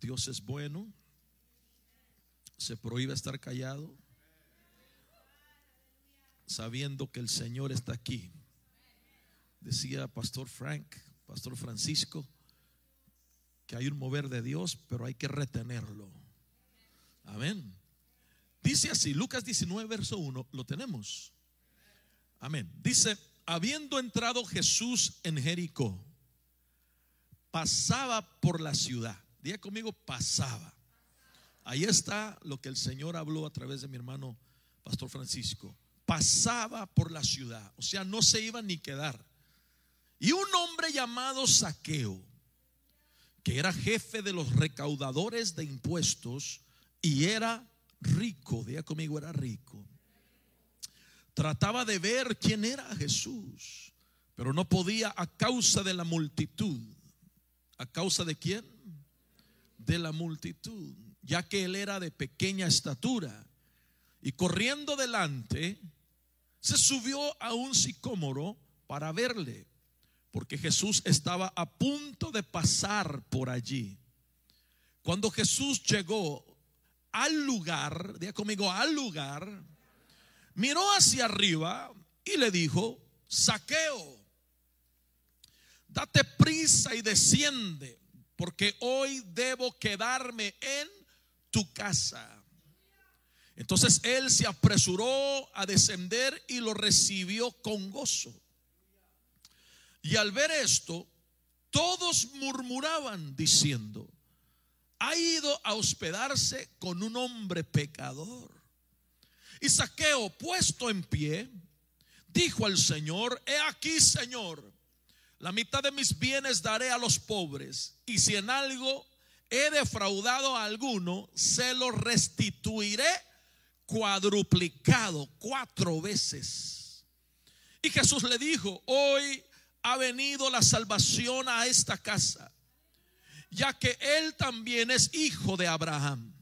Dios es bueno. Se prohíbe estar callado. Sabiendo que el Señor está aquí. Decía Pastor Frank, Pastor Francisco, que hay un mover de Dios, pero hay que retenerlo. Amén. Dice así, Lucas 19, verso 1, lo tenemos. Amén. Dice, habiendo entrado Jesús en Jericó, pasaba por la ciudad. Diga conmigo, pasaba. Ahí está lo que el Señor habló a través de mi hermano Pastor Francisco. Pasaba por la ciudad, o sea, no se iba ni quedar. Y un hombre llamado Saqueo, que era jefe de los recaudadores de impuestos y era rico, diga conmigo, era rico. Trataba de ver quién era Jesús, pero no podía a causa de la multitud. ¿A causa de quién? De la multitud, ya que él era de pequeña estatura. Y corriendo delante, se subió a un sicómoro para verle, porque Jesús estaba a punto de pasar por allí. Cuando Jesús llegó al lugar, diga conmigo, al lugar, miró hacia arriba y le dijo, saqueo, date prisa y desciende, porque hoy debo quedarme en tu casa. Entonces él se apresuró a descender y lo recibió con gozo. Y al ver esto, todos murmuraban diciendo, ha ido a hospedarse con un hombre pecador. Y Saqueo, puesto en pie, dijo al Señor, he aquí, Señor, la mitad de mis bienes daré a los pobres, y si en algo he defraudado a alguno, se lo restituiré cuadruplicado cuatro veces. Y Jesús le dijo, hoy ha venido la salvación a esta casa ya que él también es hijo de Abraham.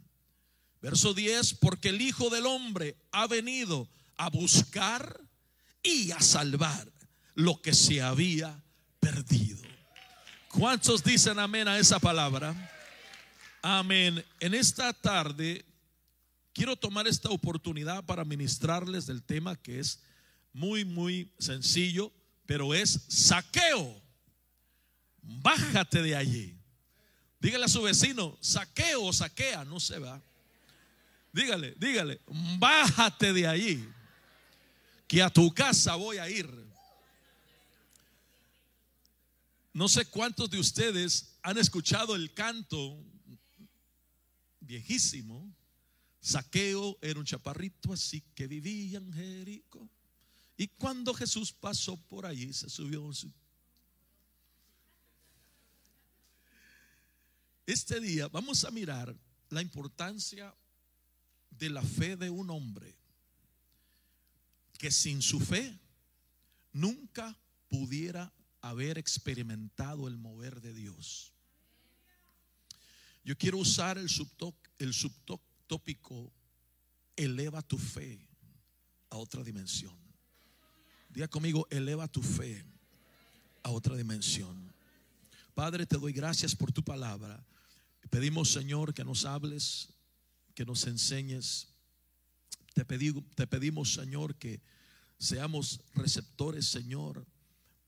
Verso 10, porque el Hijo del Hombre ha venido a buscar y a salvar lo que se había perdido. ¿Cuántos dicen amén a esa palabra? Amén. En esta tarde quiero tomar esta oportunidad para ministrarles del tema que es muy, muy sencillo, pero es saqueo. Bájate de allí. Dígale a su vecino, saqueo o saquea, no se va. Dígale, dígale, bájate de allí, que a tu casa voy a ir. No sé cuántos de ustedes han escuchado el canto viejísimo. Saqueo era un chaparrito así que vivía en Jericó. Y cuando Jesús pasó por allí, se subió Este día vamos a mirar la importancia de la fe de un hombre que sin su fe nunca pudiera haber experimentado el mover de Dios. Yo quiero usar el, el subtópico, eleva tu fe a otra dimensión. Diga conmigo, eleva tu fe a otra dimensión. Padre, te doy gracias por tu palabra. Pedimos, Señor, que nos hables, que nos enseñes. Te, te pedimos, Señor, que seamos receptores, Señor,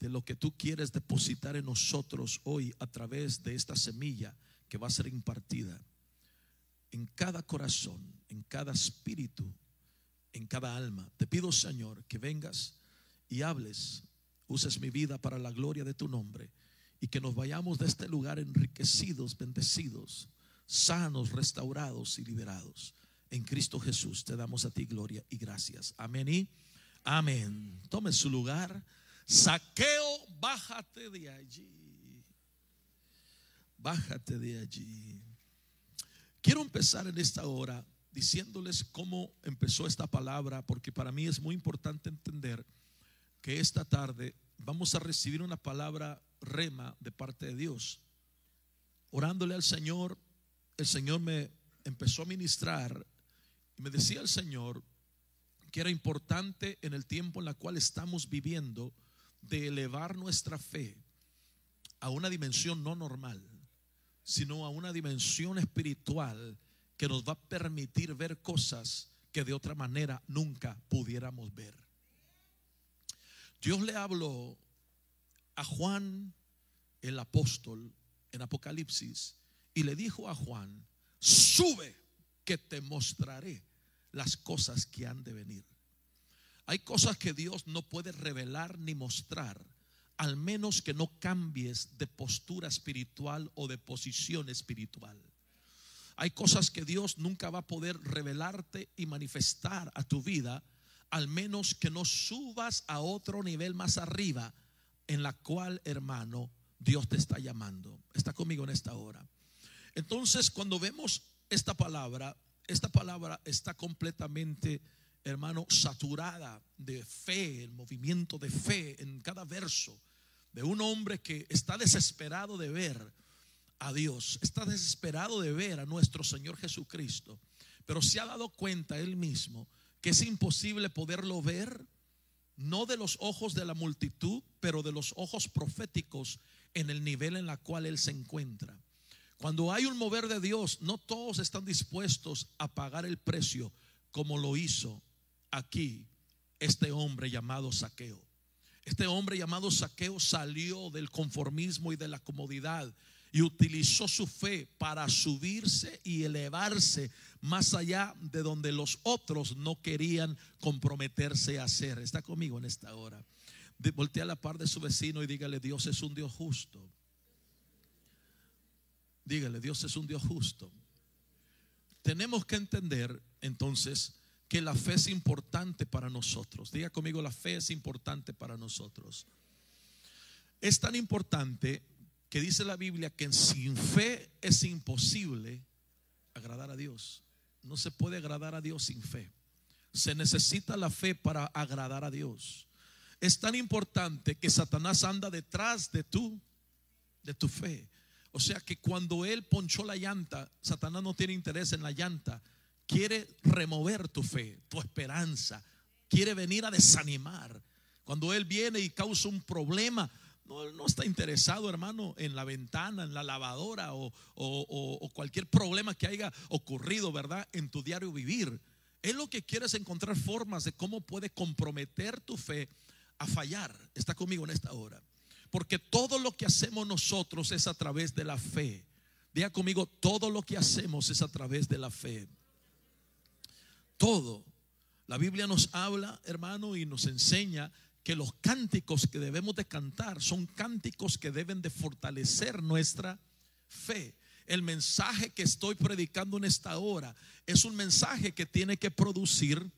de lo que tú quieres depositar en nosotros hoy a través de esta semilla que va a ser impartida en cada corazón, en cada espíritu, en cada alma. Te pido, Señor, que vengas y hables, uses mi vida para la gloria de tu nombre y que nos vayamos de este lugar enriquecidos, bendecidos, sanos, restaurados y liberados. En Cristo Jesús te damos a ti gloria y gracias. Amén y amén. Tome su lugar. Saqueo, bájate de allí. Bájate de allí. Quiero empezar en esta hora diciéndoles cómo empezó esta palabra, porque para mí es muy importante entender que esta tarde vamos a recibir una palabra rema de parte de Dios. Orándole al Señor, el Señor me empezó a ministrar y me decía el Señor que era importante en el tiempo en el cual estamos viviendo de elevar nuestra fe a una dimensión no normal. sino a una dimensión espiritual que nos va a permitir ver cosas que de otra manera nunca pudiéramos ver. Dios le habló a Juan el apóstol en Apocalipsis y le dijo a Juan, sube que te mostraré las cosas que han de venir. Hay cosas que Dios no puede revelar ni mostrar, al menos que no cambies de postura espiritual o de posición espiritual. Hay cosas que Dios nunca va a poder revelarte y manifestar a tu vida, al menos que no subas a otro nivel más arriba, en la cual, hermano, Dios te está llamando. Está conmigo en esta hora. Entonces, cuando vemos esta palabra, esta palabra está completamente, hermano, saturada de fe, el movimiento de fe en cada verso de un hombre que está desesperado de ver a Dios, está desesperado de ver a nuestro Señor Jesucristo, pero se ha dado cuenta él mismo que es imposible poderlo ver, no de los ojos de la multitud, pero de los ojos proféticos en el nivel en la cual él se encuentra. Cuando hay un mover de Dios, no todos están dispuestos a pagar el precio como lo hizo aquí este hombre llamado Saqueo. Este hombre llamado Saqueo salió del conformismo y de la comodidad y utilizó su fe para subirse y elevarse más allá de donde los otros no querían comprometerse a hacer. Está conmigo en esta hora. Voltea a la par de su vecino y dígale, Dios es un Dios justo. Dígale, Dios es un Dios justo. Tenemos que entender entonces que la fe es importante para nosotros. Diga conmigo, la fe es importante para nosotros. Es tan importante que dice la Biblia que sin fe es imposible agradar a Dios. No se puede agradar a Dios sin fe. Se necesita la fe para agradar a Dios. Es tan importante que Satanás anda detrás de tú, de tu fe. O sea que cuando él ponchó la llanta, Satanás no tiene interés en la llanta. Quiere remover tu fe, tu esperanza. Quiere venir a desanimar. Cuando él viene y causa un problema, no, no está interesado, hermano, en la ventana, en la lavadora o, o, cualquier problema que haya ocurrido, ¿verdad? En tu diario vivir. Él lo que quiere es encontrar formas de cómo puede comprometer tu fe a fallar. Está conmigo en esta hora. Porque todo lo que hacemos nosotros es a través de la fe. Diga conmigo, todo lo que hacemos es a través de la fe. Todo. La Biblia nos habla, hermano, y nos enseña que los cánticos que debemos de cantar son cánticos que deben de fortalecer nuestra fe. El mensaje que estoy predicando en esta hora es un mensaje que tiene que producir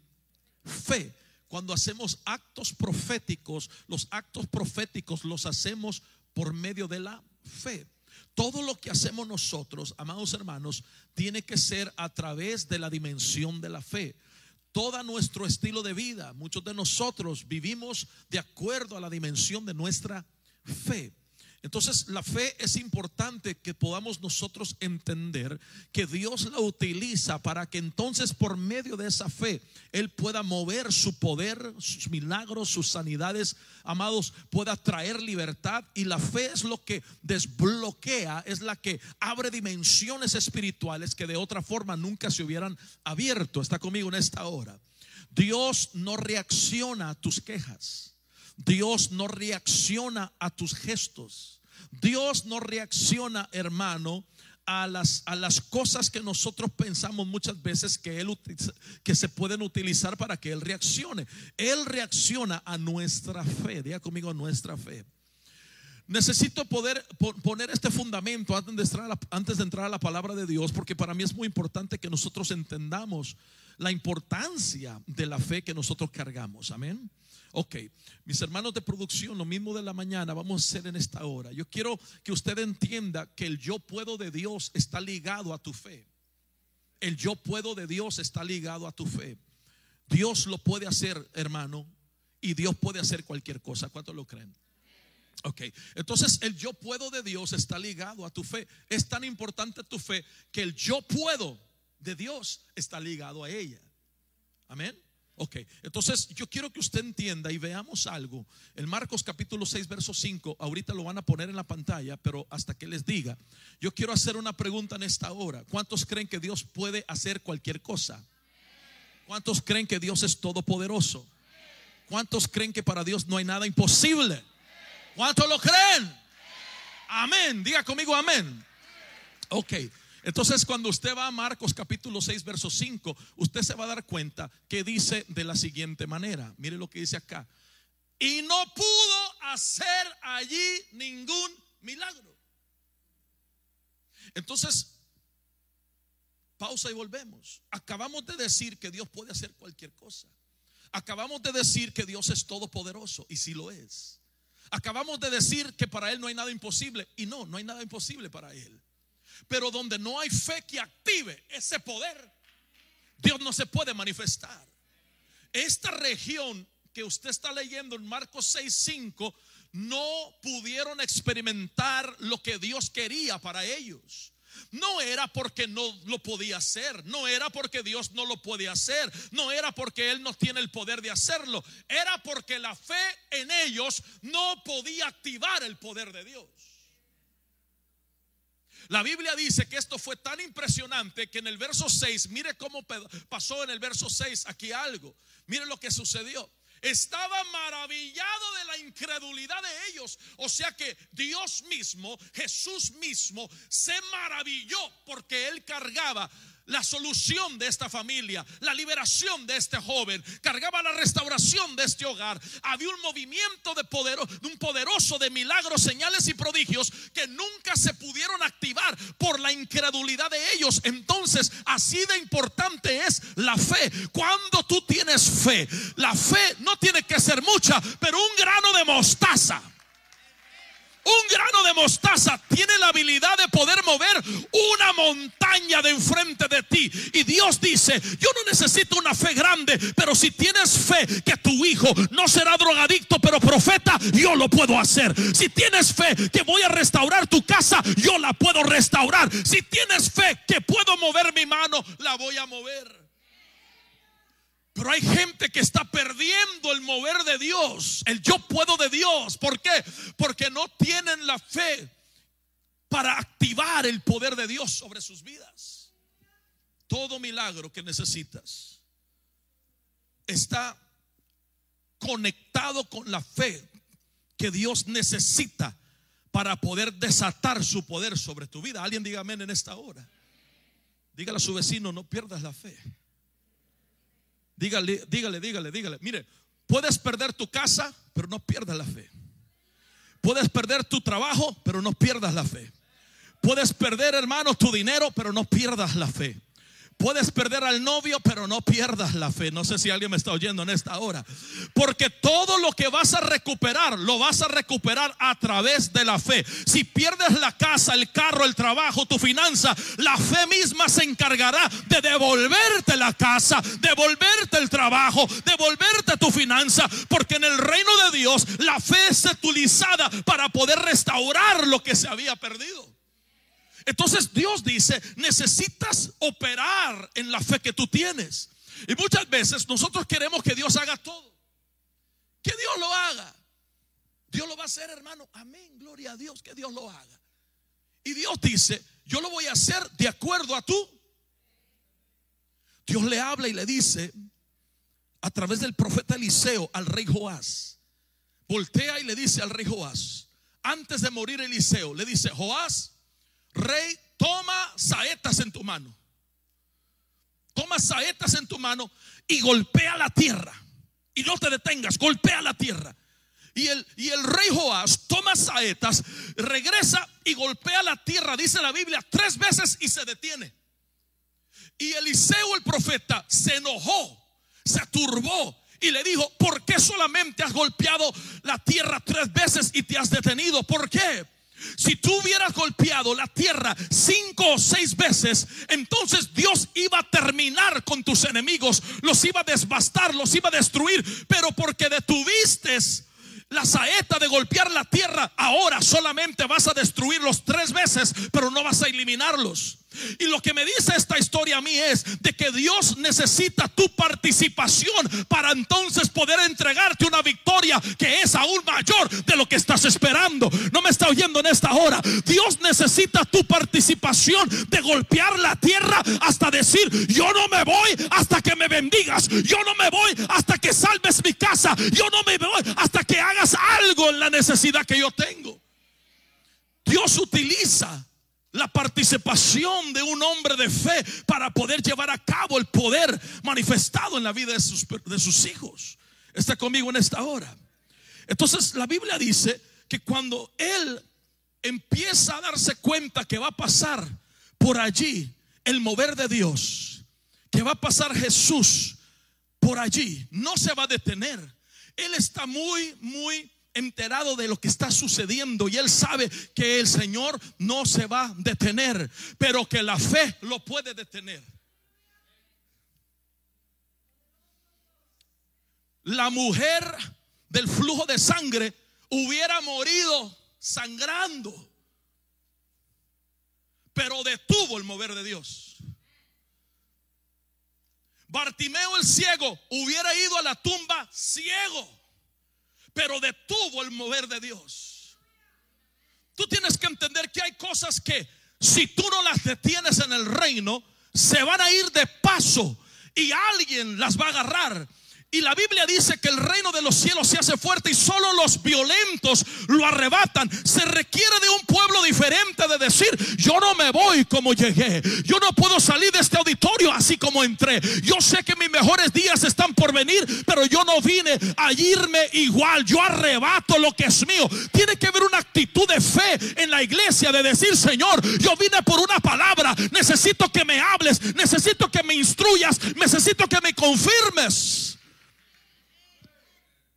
fe. Cuando hacemos actos proféticos, los actos proféticos los hacemos por medio de la fe. Todo lo que hacemos nosotros, amados hermanos, tiene que ser a través de la dimensión de la fe. Todo nuestro estilo de vida, muchos de nosotros vivimos de acuerdo a la dimensión de nuestra fe. Entonces la fe es importante que podamos nosotros entender que Dios la utiliza para que entonces por medio de esa fe Él pueda mover su poder, sus milagros, sus sanidades, amados, pueda traer libertad. Y la fe es lo que desbloquea, es la que abre dimensiones espirituales que de otra forma nunca se hubieran abierto. Está conmigo en esta hora. Dios no reacciona a tus quejas. Dios no reacciona a tus gestos. Dios no reacciona, hermano, a las, a las cosas que nosotros pensamos muchas veces que, él, que se pueden utilizar para que Él reaccione. Él reacciona a nuestra fe. Diga conmigo a nuestra fe. Necesito poder poner este fundamento antes de, entrar antes de entrar a la palabra de Dios, porque para mí es muy importante que nosotros entendamos la importancia de la fe que nosotros cargamos. Amén. Ok, mis hermanos de producción, lo mismo de la mañana vamos a hacer en esta hora. Yo quiero que usted entienda que el yo puedo de Dios está ligado a tu fe. El yo puedo de Dios está ligado a tu fe. Dios lo puede hacer, hermano, y Dios puede hacer cualquier cosa. ¿Cuántos lo creen? Ok, entonces el yo puedo de Dios está ligado a tu fe. Es tan importante tu fe que el yo puedo de Dios está ligado a ella. Amén. Ok, entonces yo quiero que usted entienda y veamos algo. El Marcos capítulo 6, verso 5, ahorita lo van a poner en la pantalla, pero hasta que les diga, yo quiero hacer una pregunta en esta hora. ¿Cuántos creen que Dios puede hacer cualquier cosa? ¿Cuántos creen que Dios es todopoderoso? ¿Cuántos creen que para Dios no hay nada imposible? ¿Cuántos lo creen? Amén. Diga conmigo amén. Ok. Entonces, cuando usted va a Marcos capítulo 6, verso 5, usted se va a dar cuenta que dice de la siguiente manera. Mire lo que dice acá. Y no pudo hacer allí ningún milagro. Entonces, pausa y volvemos. Acabamos de decir que Dios puede hacer cualquier cosa. Acabamos de decir que Dios es todopoderoso y si lo es. Acabamos de decir que para Él no hay nada imposible y no, no hay nada imposible para Él. Pero donde no hay fe que active ese poder, Dios no se puede manifestar. Esta región que usted está leyendo en Marcos 6:5 no pudieron experimentar lo que Dios quería para ellos. No era porque no lo podía hacer, no era porque Dios no lo puede hacer, no era porque Él no tiene el poder de hacerlo, era porque la fe en ellos no podía activar el poder de Dios. La Biblia dice que esto fue tan impresionante que en el verso 6, mire cómo pasó en el verso 6 aquí algo. Mire lo que sucedió. Estaba maravillado de la incredulidad de ellos. O sea que Dios mismo, Jesús mismo, se maravilló porque él cargaba la solución de esta familia, la liberación de este joven, cargaba la restauración de este hogar. Había un movimiento de, poder, de un poderoso de milagros, señales y prodigios que nunca se pudieron activar por la incredulidad de ellos. Entonces, así de importante es la fe. Cuando tú tienes fe, la fe no tiene que ser mucha, pero un grano de mostaza un grano de mostaza tiene la habilidad de poder mover una montaña de enfrente de ti. Y Dios dice, yo no necesito una fe grande, pero si tienes fe que tu hijo no será drogadicto, pero profeta, yo lo puedo hacer. Si tienes fe que voy a restaurar tu casa, yo la puedo restaurar. Si tienes fe que puedo mover mi mano, la voy a mover. Pero hay gente que está perdiendo el mover de Dios, el yo puedo de Dios. ¿Por qué? Porque no tienen la fe para activar el poder de Dios sobre sus vidas. Todo milagro que necesitas está conectado con la fe que Dios necesita para poder desatar su poder sobre tu vida. Alguien diga amén en esta hora. Dígale a su vecino, no pierdas la fe. Dígale, dígale, dígale, dígale. Mire, puedes perder tu casa, pero no pierdas la fe. Puedes perder tu trabajo, pero no pierdas la fe. Puedes perder, hermano, tu dinero, pero no pierdas la fe. Puedes perder al novio, pero no pierdas la fe. No sé si alguien me está oyendo en esta hora. Porque todo lo que vas a recuperar, lo vas a recuperar a través de la fe. Si pierdes la casa, el carro, el trabajo, tu finanza, la fe misma se encargará de devolverte la casa, devolverte el trabajo, devolverte tu finanza. Porque en el reino de Dios la fe es utilizada para poder restaurar lo que se había perdido. Entonces Dios dice, necesitas operar en la fe que tú tienes. Y muchas veces nosotros queremos que Dios haga todo. Que Dios lo haga. Dios lo va a hacer, hermano. Amén. Gloria a Dios que Dios lo haga. Y Dios dice, yo lo voy a hacer de acuerdo a tú. Dios le habla y le dice a través del profeta Eliseo al rey Joás. Voltea y le dice al rey Joás, antes de morir Eliseo, le dice, Joás, rey, toma saetas en tu mano. Toma saetas en tu mano y golpea la tierra. Y no te detengas, golpea la tierra. Y el, y el rey Joás toma saetas, regresa y golpea la tierra, dice la Biblia, tres veces y se detiene. Y Eliseo el profeta se enojó, se turbó y le dijo, ¿por qué solamente has golpeado la tierra tres veces y te has detenido? ¿Por qué? Si tú hubieras golpeado la tierra cinco o seis veces, entonces Dios iba a terminar con tus enemigos, los iba a desbastar, los iba a destruir, pero porque detuviste la saeta de golpear la tierra, ahora solamente vas a destruirlos tres veces, pero no vas a eliminarlos. Y lo que me dice esta historia a mí es de que Dios necesita tu participación para entonces poder entregarte una victoria que es aún mayor de lo que estás esperando. No me está oyendo en esta hora. Dios necesita tu participación de golpear la tierra hasta decir, yo no me voy hasta que me bendigas. Yo no me voy hasta que salves mi casa. Yo no me voy hasta que hagas algo en la necesidad que yo tengo. Dios utiliza la participación de un hombre de fe para poder llevar a cabo el poder manifestado en la vida de sus, de sus hijos. Está conmigo en esta hora. Entonces la Biblia dice que cuando él empieza a darse cuenta que va a pasar por allí el mover de Dios, que va a pasar Jesús por allí, no se va a detener. Él está muy, muy enterado de lo que está sucediendo y él sabe que el Señor no se va a detener, pero que la fe lo puede detener. La mujer del flujo de sangre hubiera morido sangrando, pero detuvo el mover de Dios. Bartimeo el ciego hubiera ido a la tumba ciego pero detuvo el mover de Dios. Tú tienes que entender que hay cosas que si tú no las detienes en el reino, se van a ir de paso y alguien las va a agarrar y la Biblia dice que el reino de los cielos se hace fuerte y solo los violentos lo arrebatan. Se requiere de un pueblo diferente de decir, yo no me voy como llegué. Yo no puedo salir de este auditorio así como entré. Yo sé que mis mejores días están por venir, pero yo no vine a irme igual. Yo arrebato lo que es mío. Tiene que haber una actitud de fe en la iglesia de decir, Señor, yo vine por una palabra. Necesito que me hables, necesito que me instruyas, necesito que me confirmes.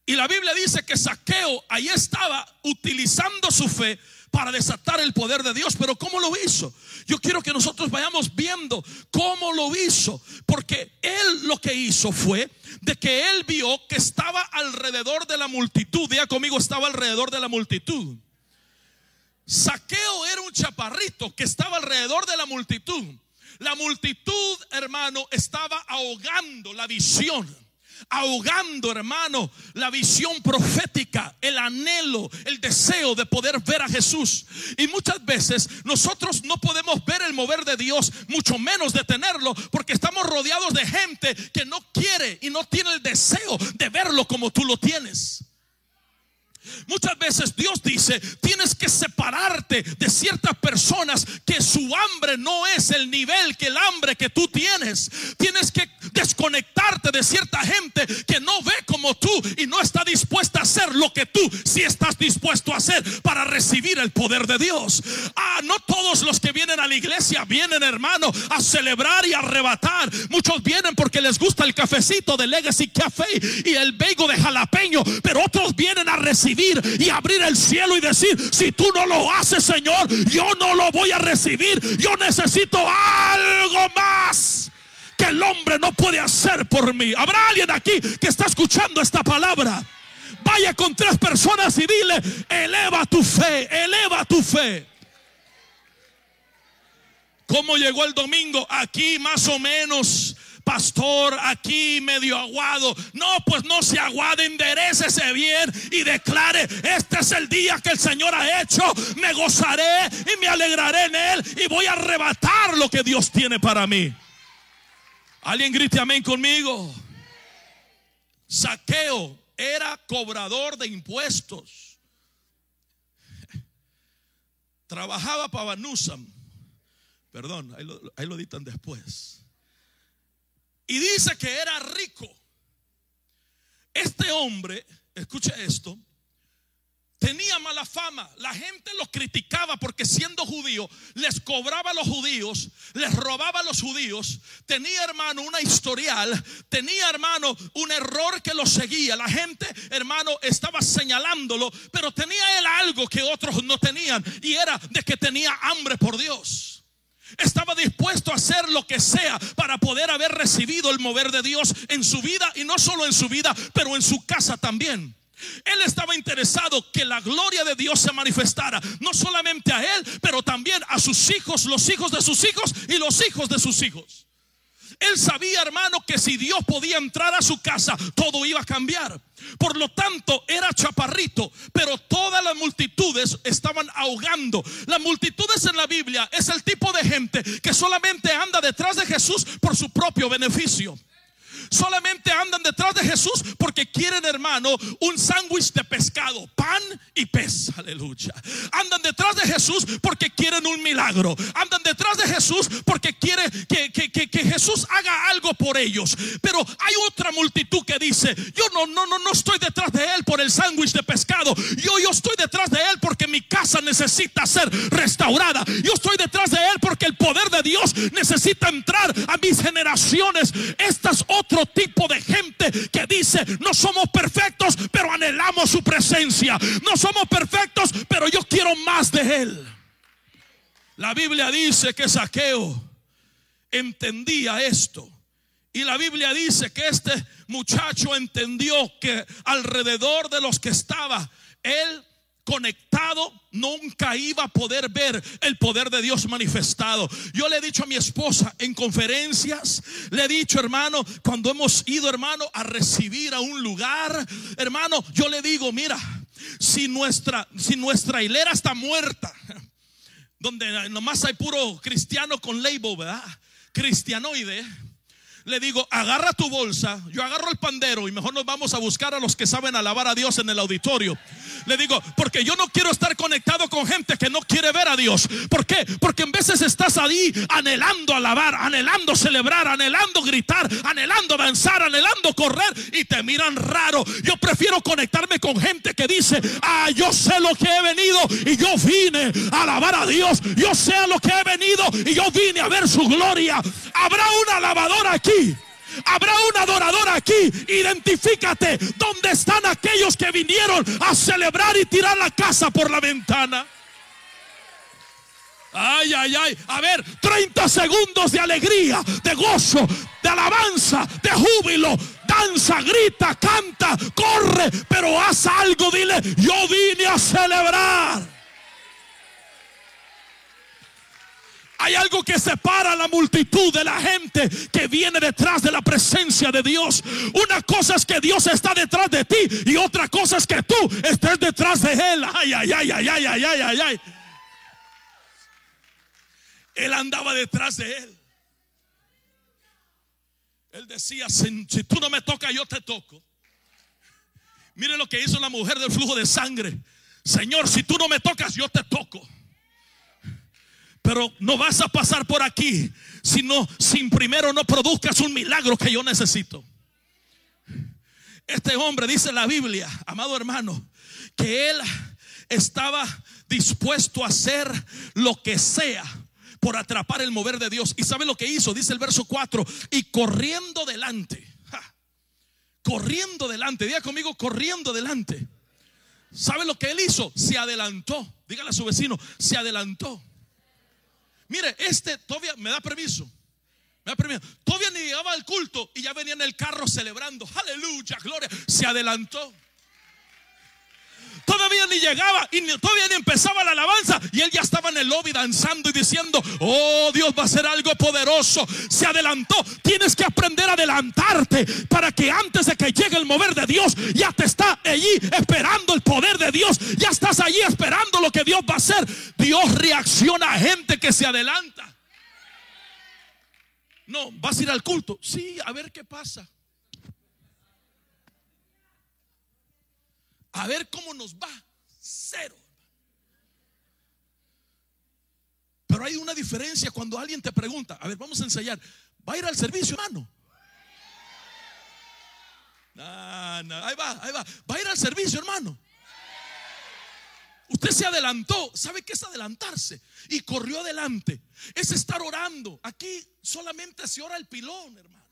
Y la Biblia dice que Saqueo ahí estaba utilizando su fe para desatar el poder de Dios. Pero ¿cómo lo hizo? Yo quiero que nosotros vayamos viendo cómo lo hizo. Porque él lo que hizo fue de que él vio que estaba alrededor de la multitud. Diga conmigo, estaba alrededor de la multitud. Saqueo era un chaparrito que estaba alrededor de la multitud. La multitud, hermano, estaba ahogando la visión ahogando, hermano, la visión profética, el anhelo, el deseo de poder ver a Jesús. Y muchas veces nosotros no podemos ver el mover de Dios, mucho menos detenerlo, porque estamos rodeados de gente que no quiere y no tiene el deseo de verlo como tú lo tienes. Muchas veces Dios dice, tienes que separarte de ciertas personas que su hambre no es el nivel que el hambre que tú tienes. Tienes que desconectarte de cierta gente que no ve como tú y no está dispuesta a hacer lo que tú sí estás dispuesto a hacer para recibir el poder de Dios. Ah, no todos los que vienen a la iglesia vienen, hermano, a celebrar y arrebatar. Muchos vienen porque les gusta el cafecito de Legacy Café y el bego de jalapeño, pero otros vienen a recibir y abrir el cielo y decir, si tú no lo haces, Señor, yo no lo voy a recibir. Yo necesito algo más que el hombre no puede hacer por mí. ¿Habrá alguien aquí que está escuchando esta palabra? Vaya con tres personas y dile, eleva tu fe, eleva tu fe. ¿Cómo llegó el domingo? Aquí más o menos pastor, aquí medio aguado. No, pues no se aguade, enderecese bien y declare, este es el día que el Señor ha hecho, me gozaré y me alegraré en él y voy a arrebatar lo que Dios tiene para mí. Alguien grite amén conmigo. Saqueo era cobrador de impuestos. Trabajaba para Banusam. Perdón, ahí lo, ahí lo después. Y dice que era rico. Este hombre, escuche esto, tenía mala fama. La gente lo criticaba porque siendo judío les cobraba a los judíos, les robaba a los judíos. Tenía hermano una historial, tenía hermano un error que lo seguía. La gente hermano estaba señalándolo, pero tenía él algo que otros no tenían y era de que tenía hambre por Dios. Estaba dispuesto a hacer lo que sea para poder haber recibido el mover de Dios en su vida y no solo en su vida, pero en su casa también. Él estaba interesado que la gloria de Dios se manifestara, no solamente a él, pero también a sus hijos, los hijos de sus hijos y los hijos de sus hijos. Él sabía, hermano, que si Dios podía entrar a su casa, todo iba a cambiar. Por lo tanto, era chaparrito, pero todas las multitudes estaban ahogando. Las multitudes en la Biblia es el tipo de gente que solamente anda detrás de Jesús por su propio beneficio solamente andan detrás de Jesús porque quieren, hermano, un sándwich de pescado, pan y pez. Aleluya. Andan detrás de Jesús porque quieren un milagro. Andan detrás de Jesús porque quieren que, que, Jesús haga algo por ellos. Pero hay otra multitud que dice, yo no, no, no, no estoy detrás de él por el sándwich de pescado. Yo, yo estoy detrás de él porque mi casa necesita ser restaurada. Yo estoy detrás de él porque el poder de Dios necesita entrar a mis generaciones. Estas otras tipo de gente que dice, no somos perfectos, pero anhelamos su presencia. No somos perfectos, pero yo quiero más de Él. La Biblia dice que Saqueo entendía esto. Y la Biblia dice que este muchacho entendió que alrededor de los que estaba, él conectado, nunca iba a poder ver el poder de Dios manifestado. Yo le he dicho a mi esposa en conferencias, le he dicho, hermano, cuando hemos ido, hermano, a recibir a un lugar, hermano, yo le digo, mira, si nuestra, si nuestra hilera está muerta, donde nomás hay puro cristiano con label, ¿verdad? Cristianoide le digo, agarra tu bolsa, yo agarro el pandero y mejor nos vamos a buscar a los que saben alabar a Dios en el auditorio. Le digo, porque yo no quiero estar conectado con gente que no quiere ver a Dios. ¿Por qué? Porque en veces estás ahí anhelando alabar, anhelando celebrar, anhelando gritar, anhelando danzar, anhelando correr y te miran raro. Yo prefiero conectarme con gente que dice, ah, yo sé lo que he venido y yo vine a alabar a Dios. Yo sé lo que he venido y yo vine a ver su gloria. Habrá un alabador aquí Habrá un adorador aquí. Identifícate dónde están aquellos que vinieron a celebrar y tirar la casa por la ventana. Ay, ay, ay. A ver, 30 segundos de alegría, de gozo, de alabanza, de júbilo. Danza, grita, canta, corre, pero haz algo. Dile, yo vine a celebrar. Hay algo que separa a la multitud de la gente que viene detrás de la presencia de Dios. Una cosa es que Dios está detrás de ti y otra cosa es que tú estés detrás de Él. Ay, ay, ay, ay, ay, ay, ay, ay. ay. Él andaba detrás de Él. Él decía, si tú no me tocas, yo te toco. Mire lo que hizo la mujer del flujo de sangre. Señor, si tú no me tocas, yo te toco. Pero no vas a pasar por aquí sino sin primero no produzcas un milagro que yo necesito. Este hombre dice la Biblia, amado hermano, que él estaba dispuesto a hacer lo que sea por atrapar el mover de Dios. ¿Y sabe lo que hizo? Dice el verso 4, y corriendo delante. corriendo delante, diga conmigo, corriendo delante. ¿Sabe lo que él hizo? Se adelantó. Dígale a su vecino, se adelantó. Mire, este todavía me da permiso. Me da permiso. Todavía ni llegaba al culto y ya venía en el carro celebrando. Aleluya, gloria. Se adelantó. Todavía ni llegaba y todavía ni empezaba la alabanza. Y él ya estaba en el lobby danzando y diciendo, oh Dios va a hacer algo poderoso. Se adelantó. Tienes que aprender a adelantarte para que antes de que llegue el mover de Dios, ya te está allí esperando el poder de Dios. Ya estás allí esperando lo que Dios va a hacer. Dios reacciona a gente que se adelanta. No, vas a ir al culto. Sí, a ver qué pasa. A ver cómo nos va. Cero. Pero hay una diferencia cuando alguien te pregunta, a ver, vamos a ensayar, ¿va a ir al servicio, hermano? ahí va, ahí va. ¿Va a ir al servicio, hermano? Usted se adelantó. ¿Sabe qué es adelantarse? Y corrió adelante. Es estar orando. Aquí solamente se ora el pilón, hermano.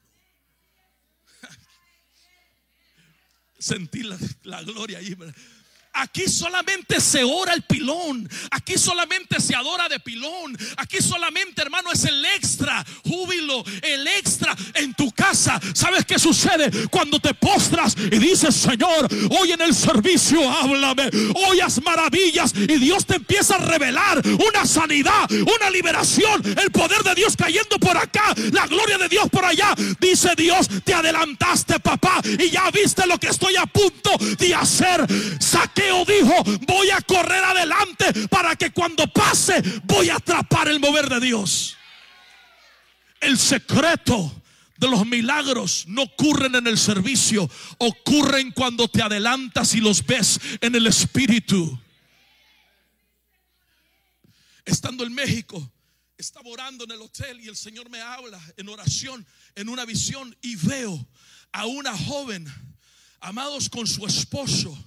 Sentí la, gloria ahí. Aquí solamente se ora el pilón. Aquí solamente se adora de pilón. Aquí solamente, hermano, es el extra júbilo, el extra en tu casa. ¿Sabes qué sucede cuando te postras y dices, Señor, hoy en el servicio háblame, hoy haz maravillas y Dios te empieza a revelar una sanidad, una liberación, el poder de Dios cayendo por acá, la gloria de Dios por allá. Dice Dios, te adelantaste, papá, y ya viste lo que estoy a punto de hacer. Dijo, voy a correr adelante para que cuando pase voy a atrapar el mover de Dios. El secreto de los milagros no ocurren en el servicio, ocurren cuando te adelantas y los ves en el espíritu. Estando en México, estaba orando en el hotel y el Señor me habla en oración, en una visión y veo a una joven, amados con su esposo,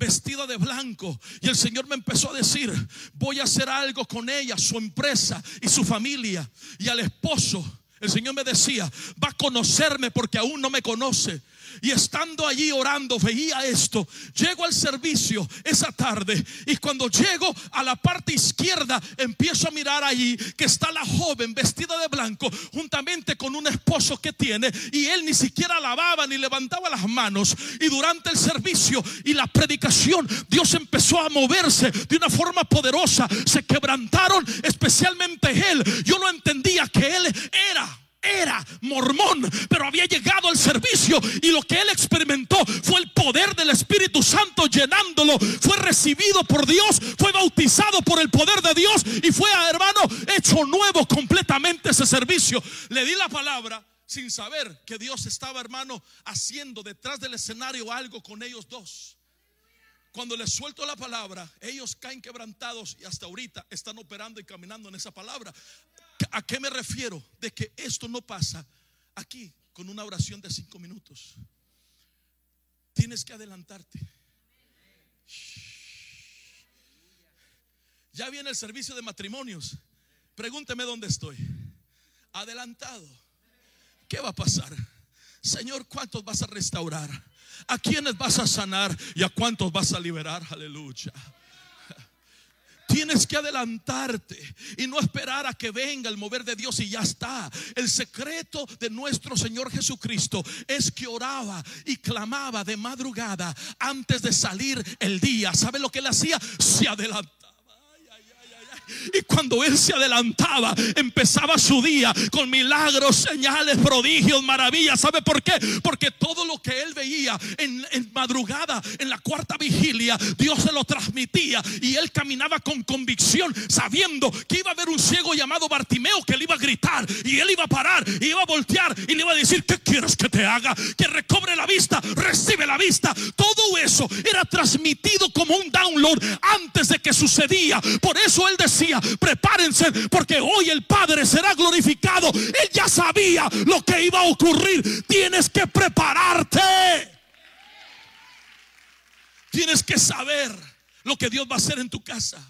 vestida de blanco. Y el Señor me empezó a decir, voy a hacer algo con ella, su empresa y su familia. Y al esposo, el Señor me decía, va a conocerme porque aún no me conoce. Y estando allí orando, veía esto. Llego al servicio esa tarde y cuando llego a la parte izquierda, empiezo a mirar allí que está la joven vestida de blanco juntamente con un esposo que tiene y él ni siquiera lavaba ni levantaba las manos. Y durante el servicio y la predicación, Dios empezó a moverse de una forma poderosa. Se quebrantaron especialmente él. Yo no entendía que él era era mormón, pero había llegado al servicio y lo que él experimentó fue el poder del Espíritu Santo llenándolo. Fue recibido por Dios, fue bautizado por el poder de Dios y fue, hermano, hecho nuevo completamente ese servicio. Le di la palabra sin saber que Dios estaba, hermano, haciendo detrás del escenario algo con ellos dos. Cuando les suelto la palabra, ellos caen quebrantados y hasta ahorita están operando y caminando en esa palabra. ¿A qué me refiero? De que esto no pasa aquí con una oración de cinco minutos. Tienes que adelantarte. Ya viene el servicio de matrimonios. Pregúnteme dónde estoy. Adelantado. ¿Qué va a pasar? Señor, ¿cuántos vas a restaurar? ¿A quiénes vas a sanar? ¿Y a cuántos vas a liberar? Aleluya. Tienes que adelantarte y no esperar a que venga el mover de Dios y ya está. El secreto de nuestro Señor Jesucristo es que oraba y clamaba de madrugada antes de salir el día. ¿Sabe lo que él hacía? Se adelantaba y cuando él se adelantaba, empezaba su día con milagros, señales, prodigios, maravillas. ¿Sabe por qué? Porque todo lo que él veía en, madrugada, en la cuarta vigilia, Dios se lo transmitía. Y él caminaba con convicción, sabiendo que iba a haber un ciego llamado Bartimeo que le iba a gritar. Y él iba a parar, y iba a voltear y le iba a decir, ¿qué quieres que te haga? Que recobre la vista, recibe la vista. Todo eso era transmitido como un download antes de que sucedía. Por eso él decía, prepárense porque hoy el Padre será glorificado. Él ya sabía lo que iba a ocurrir. Tienes que prepararte. Tienes que saber lo que Dios va a hacer en tu casa,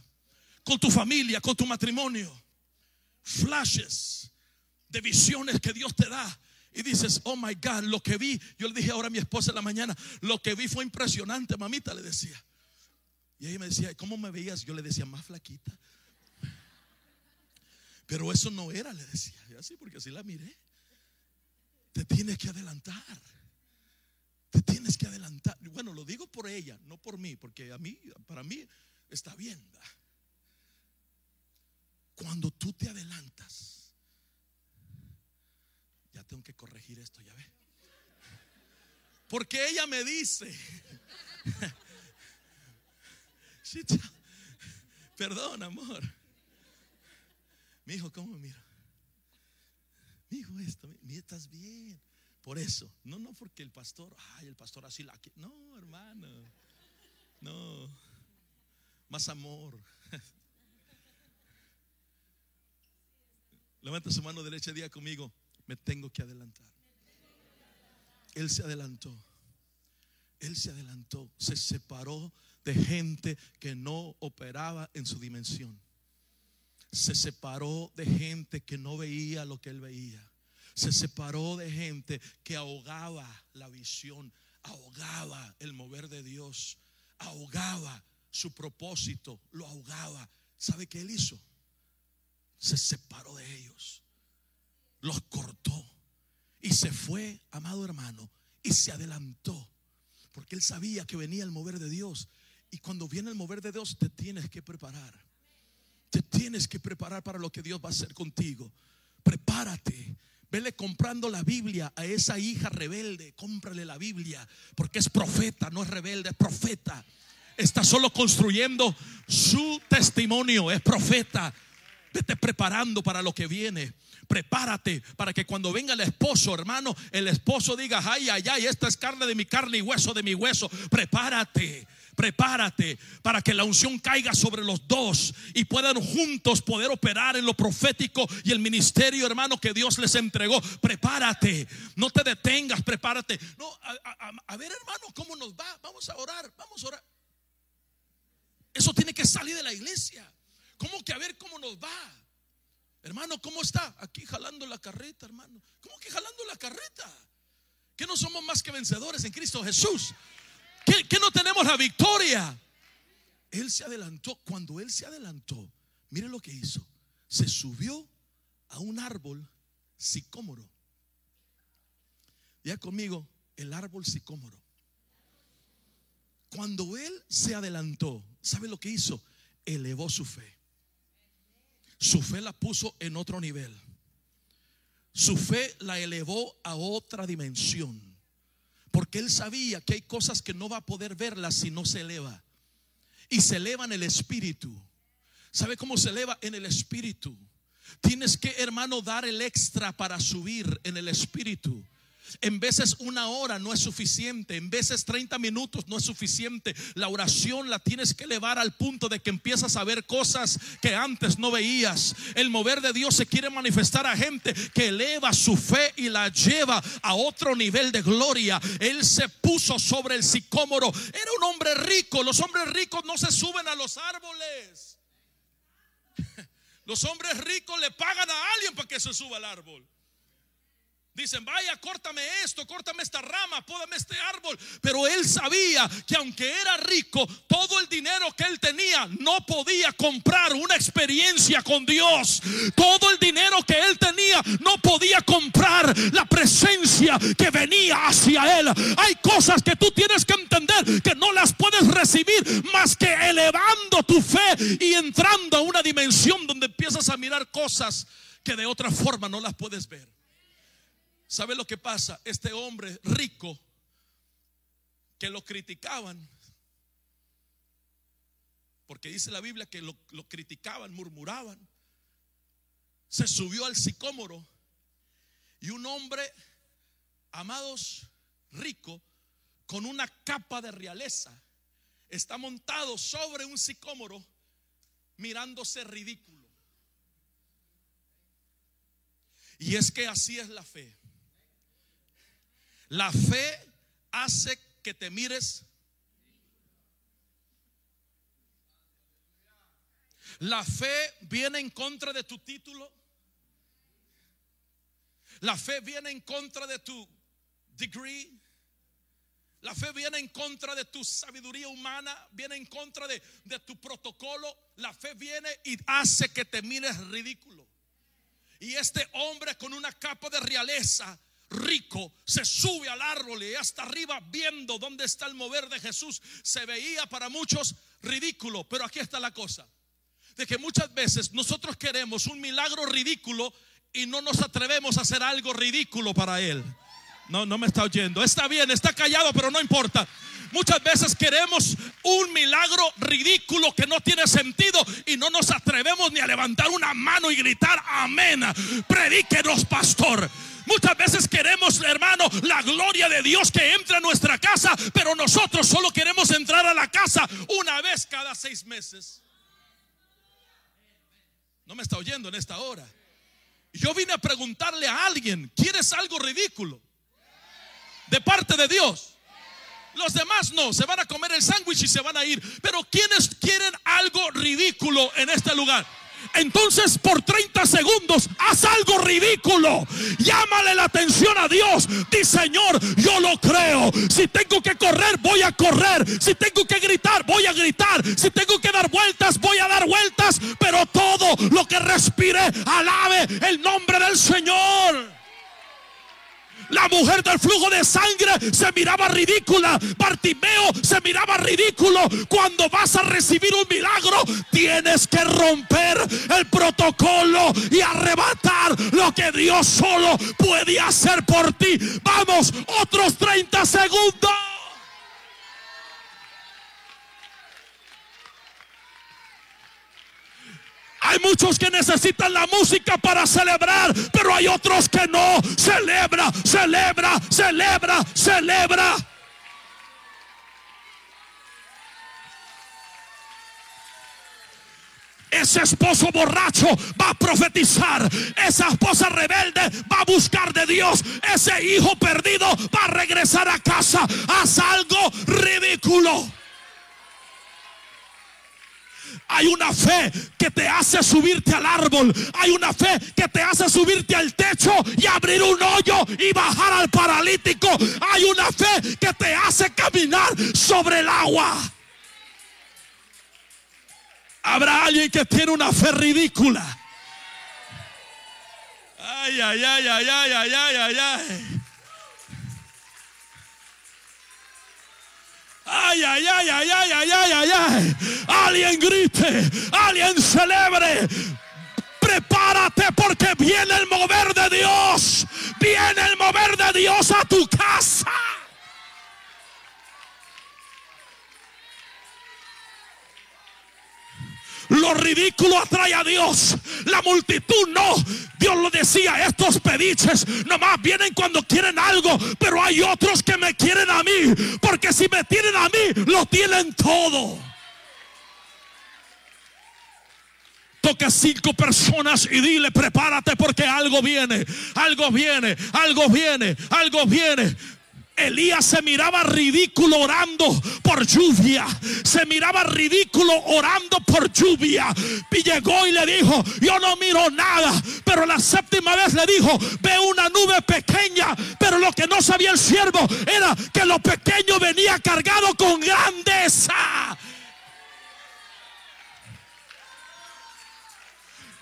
con tu familia, con tu matrimonio. Flashes de visiones que Dios te da. Y dices, oh my God, lo que vi, yo le dije ahora a mi esposa en la mañana, lo que vi fue impresionante, mamita, le decía. Y ella me decía, ¿cómo me veías? Yo le decía, más flaquita. Pero eso no era, le decía. así porque así la miré. Te tienes que adelantar. Te tienes que adelantar. Bueno, lo digo por ella, no por mí, porque a mí, para mí está bien. Cuando tú te adelantas, ya tengo que corregir esto, ya ve. Porque ella me dice, perdón, amor. Mi hijo, ¿cómo me mira? Mi hijo, esto, mi, estás bien. Por eso, no, no porque el pastor, ay, el pastor así la No, hermano. No. Más amor. Levanta su mano derecha diga conmigo, me tengo que adelantar. Él se adelantó. Él se adelantó. Se separó de gente que no operaba en su dimensión se separó de gente que no veía lo que él veía. Se separó de gente que ahogaba la visión, ahogaba el mover de Dios, ahogaba su propósito, lo ahogaba. ¿Sabe qué él hizo? Se separó de ellos, los cortó Y se fue, amado hermano, y se adelantó. Porque él sabía que venía el mover de Dios. Y cuando viene el mover de Dios, te tienes que preparar. Te tienes que preparar para lo que Dios va a hacer contigo. Prepárate. Vele comprando la Biblia a esa hija rebelde. Cómprale la Biblia. Porque es profeta, no es rebelde, es profeta. Está solo construyendo su testimonio. Es profeta. Vete preparando para lo que viene. Prepárate para que cuando venga el esposo, hermano, el esposo diga, ay, ay, ay, esta es carne de mi carne y hueso de mi hueso. Prepárate. Prepárate para que la unción caiga sobre los dos y puedan juntos poder operar en lo profético y el ministerio, hermano, que Dios les entregó. Prepárate, no te detengas, prepárate. No, a, a ver, hermano, cómo nos va. Vamos a orar, vamos a orar. Eso tiene que salir de la iglesia. ¿Cómo que a ver cómo nos va? Hermano, ¿cómo está? Aquí jalando la carreta, hermano. ¿Cómo que jalando la carreta? Que no somos más que vencedores en Cristo Jesús. ¿Qué, no tenemos la victoria? Él se adelantó. Cuando él se adelantó, mire lo que hizo. Se subió a un árbol sicómoro. Ya conmigo, el árbol sicómoro. Cuando él se adelantó, ¿sabe lo que hizo? Elevó su fe. Su fe la puso en otro nivel. Su fe la elevó a otra dimensión. Porque él sabía que hay cosas que no va a poder verlas si no se eleva. Y se eleva en el espíritu. ¿Sabe cómo se eleva en el espíritu? Tienes que, hermano, dar el extra para subir en el espíritu. En veces una hora no es suficiente, en veces 30 minutos no es suficiente. La oración la tienes que elevar al punto de que empiezas a ver cosas que antes no veías. El mover de Dios se quiere manifestar a gente que eleva su fe y la lleva a otro nivel de gloria. Él se puso sobre el sicómoro. Era un hombre rico. Los hombres ricos no se suben a los árboles. Los hombres ricos le pagan a alguien para que se suba al árbol. Dicen, vaya, córtame esto, córtame esta rama, pódame este árbol. Pero él sabía que aunque era rico, todo el dinero que él tenía no podía comprar una experiencia con Dios. Todo el dinero que él tenía no podía comprar la presencia que venía hacia él. Hay cosas que tú tienes que entender que no las puedes recibir más que elevando tu fe y entrando a una dimensión donde empiezas a mirar cosas que de otra forma no las puedes ver. ¿Sabe lo que pasa? Este hombre rico que lo criticaban, porque dice la Biblia que lo, criticaban, murmuraban, se subió al sicómoro y un hombre, amados, rico, con una capa de realeza, está montado sobre un sicómoro mirándose ridículo. Y es que así es la fe. La fe hace que te mires. La fe viene en contra de tu título. La fe viene en contra de tu degree. La fe viene en contra de tu sabiduría humana, viene en contra de, de, tu protocolo. La fe viene y hace que te mires ridículo. Y este hombre con una capa de realeza rico se sube al árbol y hasta arriba viendo dónde está el mover de Jesús. Se veía para muchos ridículo, pero aquí está la cosa. De que muchas veces nosotros queremos un milagro ridículo y no nos atrevemos a hacer algo ridículo para Él. No, no me está oyendo. Está bien, está callado, pero no importa. Muchas veces queremos un milagro ridículo que no tiene sentido y no nos atrevemos ni a levantar una mano y gritar amén. Predíquenos, pastor. Muchas veces queremos, hermano, la gloria de Dios que entra a nuestra casa, pero nosotros solo queremos entrar a la casa una vez cada seis meses. No me está oyendo en esta hora. Yo vine a preguntarle a alguien, ¿quieres algo ridículo? De parte de Dios. Los demás no, se van a comer el sándwich y se van a ir. Pero ¿quiénes quieren algo ridículo en este lugar? Entonces por 30 segundos haz algo ridículo. Llámale la atención a Dios. Di Señor, yo lo creo. Si tengo que correr, voy a correr. Si tengo que gritar, voy a gritar. Si tengo que dar vueltas, voy a dar vueltas. Pero todo lo que respire, alabe el nombre del Señor. Mujer del flujo de sangre se miraba ridícula. Bartimeo se miraba ridículo. Cuando vas a recibir un milagro, tienes que romper el protocolo y arrebatar lo que Dios solo puede hacer por ti. Vamos, otros 30 segundos. Hay muchos que necesitan la música para celebrar, pero hay otros que no. Celebra, celebra, celebra, celebra. Ese esposo borracho va a profetizar. Esa esposa rebelde va a buscar de Dios. Ese hijo perdido va a regresar a casa. Haz algo ridículo. Hay una fe que te hace subirte al árbol. Hay una fe que te hace subirte al techo y abrir un hoyo y bajar al paralítico. Hay una fe que te hace caminar sobre el agua. Habrá alguien que tiene una fe ridícula. Ay, ay, ay, ay, ay, ay, ay, ay, ay. Ay, ay, ay, ay, ay, ay, ay, ay. Alguien grite, alguien celebre. Prepárate porque viene el mover de Dios. Viene el mover de Dios a tu casa. Lo ridículo atrae a Dios. La multitud no. Dios lo decía, estos pediches nomás vienen cuando quieren algo, pero hay otros que me quieren a mí. Porque si me tienen a mí, lo tienen todo. Toca cinco personas y dile, prepárate porque algo viene, algo viene, algo viene, algo viene. Elías se miraba ridículo orando por lluvia. Se miraba ridículo orando por lluvia. Y llegó y le dijo, yo no miro nada. Pero la séptima vez le dijo, ve una nube pequeña. Pero lo que no sabía el siervo era que lo pequeño venía cargado con grandeza.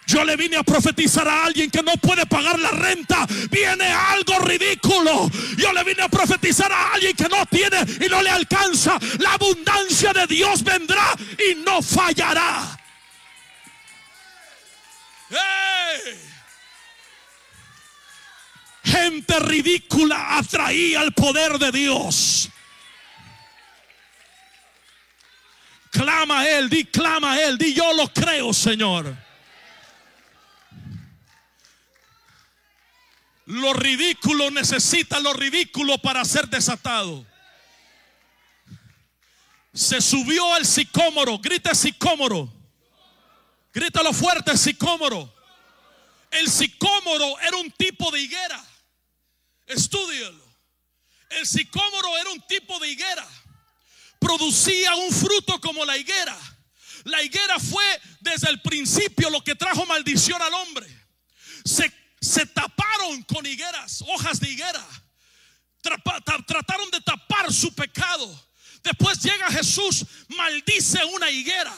Yo le vine a profetizar a alguien que no puede pagar la renta. Viene algo ridículo. Yo le vine a profetizar a alguien que no tiene y no le alcanza. La abundancia de Dios vendrá y no fallará. Gente ridícula atraía el poder de Dios. Clama a Él, di clama a Él, di yo lo creo, Señor. Lo ridículo necesita lo ridículo para ser desatado. Se subió al sicómoro. Grita sicómoro. Grítalo fuerte, sicómoro. El sicómoro era un tipo de higuera. Estúdialo. El sicómoro era un tipo de higuera. Producía un fruto como la higuera. La higuera fue desde el principio lo que trajo maldición al hombre. Se se con higueras, hojas de higuera. Trataron de tapar su pecado. Después llega Jesús, maldice una higuera.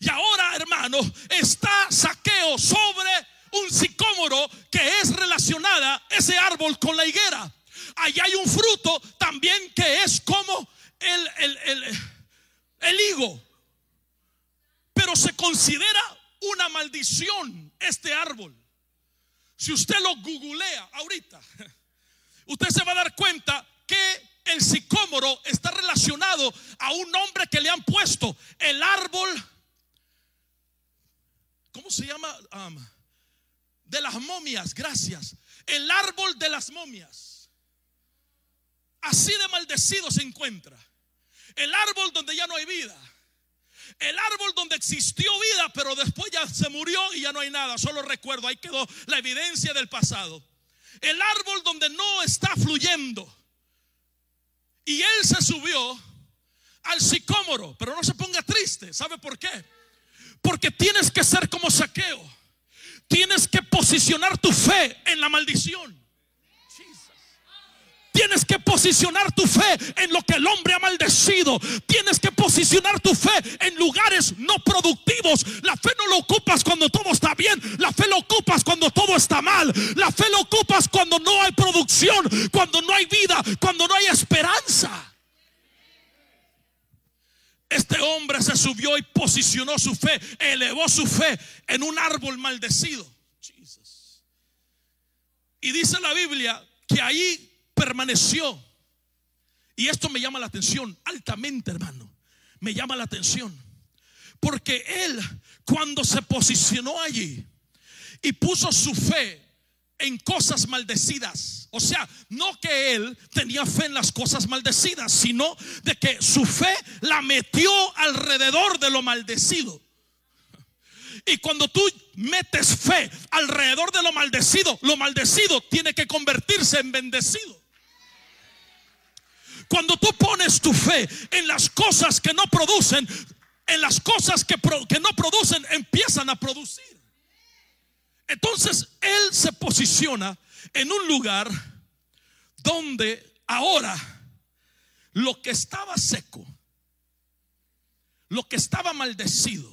Y ahora, hermano, está saqueo sobre un sicómoro que es relacionada ese árbol con la higuera. Allí hay un fruto también que es como el, el, el higo. Pero se considera una maldición este árbol. Si usted lo googlea ahorita, usted se va a dar cuenta que el sicómoro está relacionado a un nombre que le han puesto, el árbol, ¿cómo se llama? de las momias, gracias. El árbol de las momias. Así de maldecido se encuentra. El árbol donde ya no hay vida. El árbol donde existió vida, pero después ya se murió y ya no hay nada. Solo recuerdo, ahí quedó la evidencia del pasado. El árbol donde no está fluyendo. Y él se subió al sicómoro, pero no se ponga triste. ¿Sabe por qué? Porque tienes que ser como saqueo. Tienes que posicionar tu fe en la maldición. Tienes que posicionar tu fe en lo que el hombre ha maldecido. Tienes que posicionar tu fe en lugares no productivos. La fe no lo ocupas cuando todo está bien. La fe lo ocupas cuando todo está mal. La fe lo ocupas cuando no hay producción, cuando no hay vida, cuando no hay esperanza. Este hombre se subió y posicionó su fe, elevó su fe en un árbol maldecido. Y dice la Biblia que ahí permaneció. Y esto me llama la atención altamente, hermano. Me llama la atención. Porque él, cuando se posicionó allí y puso su fe en cosas maldecidas. O sea, no que él tenía fe en las cosas maldecidas, sino de que su fe la metió alrededor de lo maldecido. Y cuando tú metes fe alrededor de lo maldecido, lo maldecido tiene que convertirse en bendecido. Cuando tú pones tu fe en las cosas que no producen, en las cosas que, no producen, empiezan a producir. Entonces Él se posiciona en un lugar donde ahora lo que estaba seco, lo que estaba maldecido,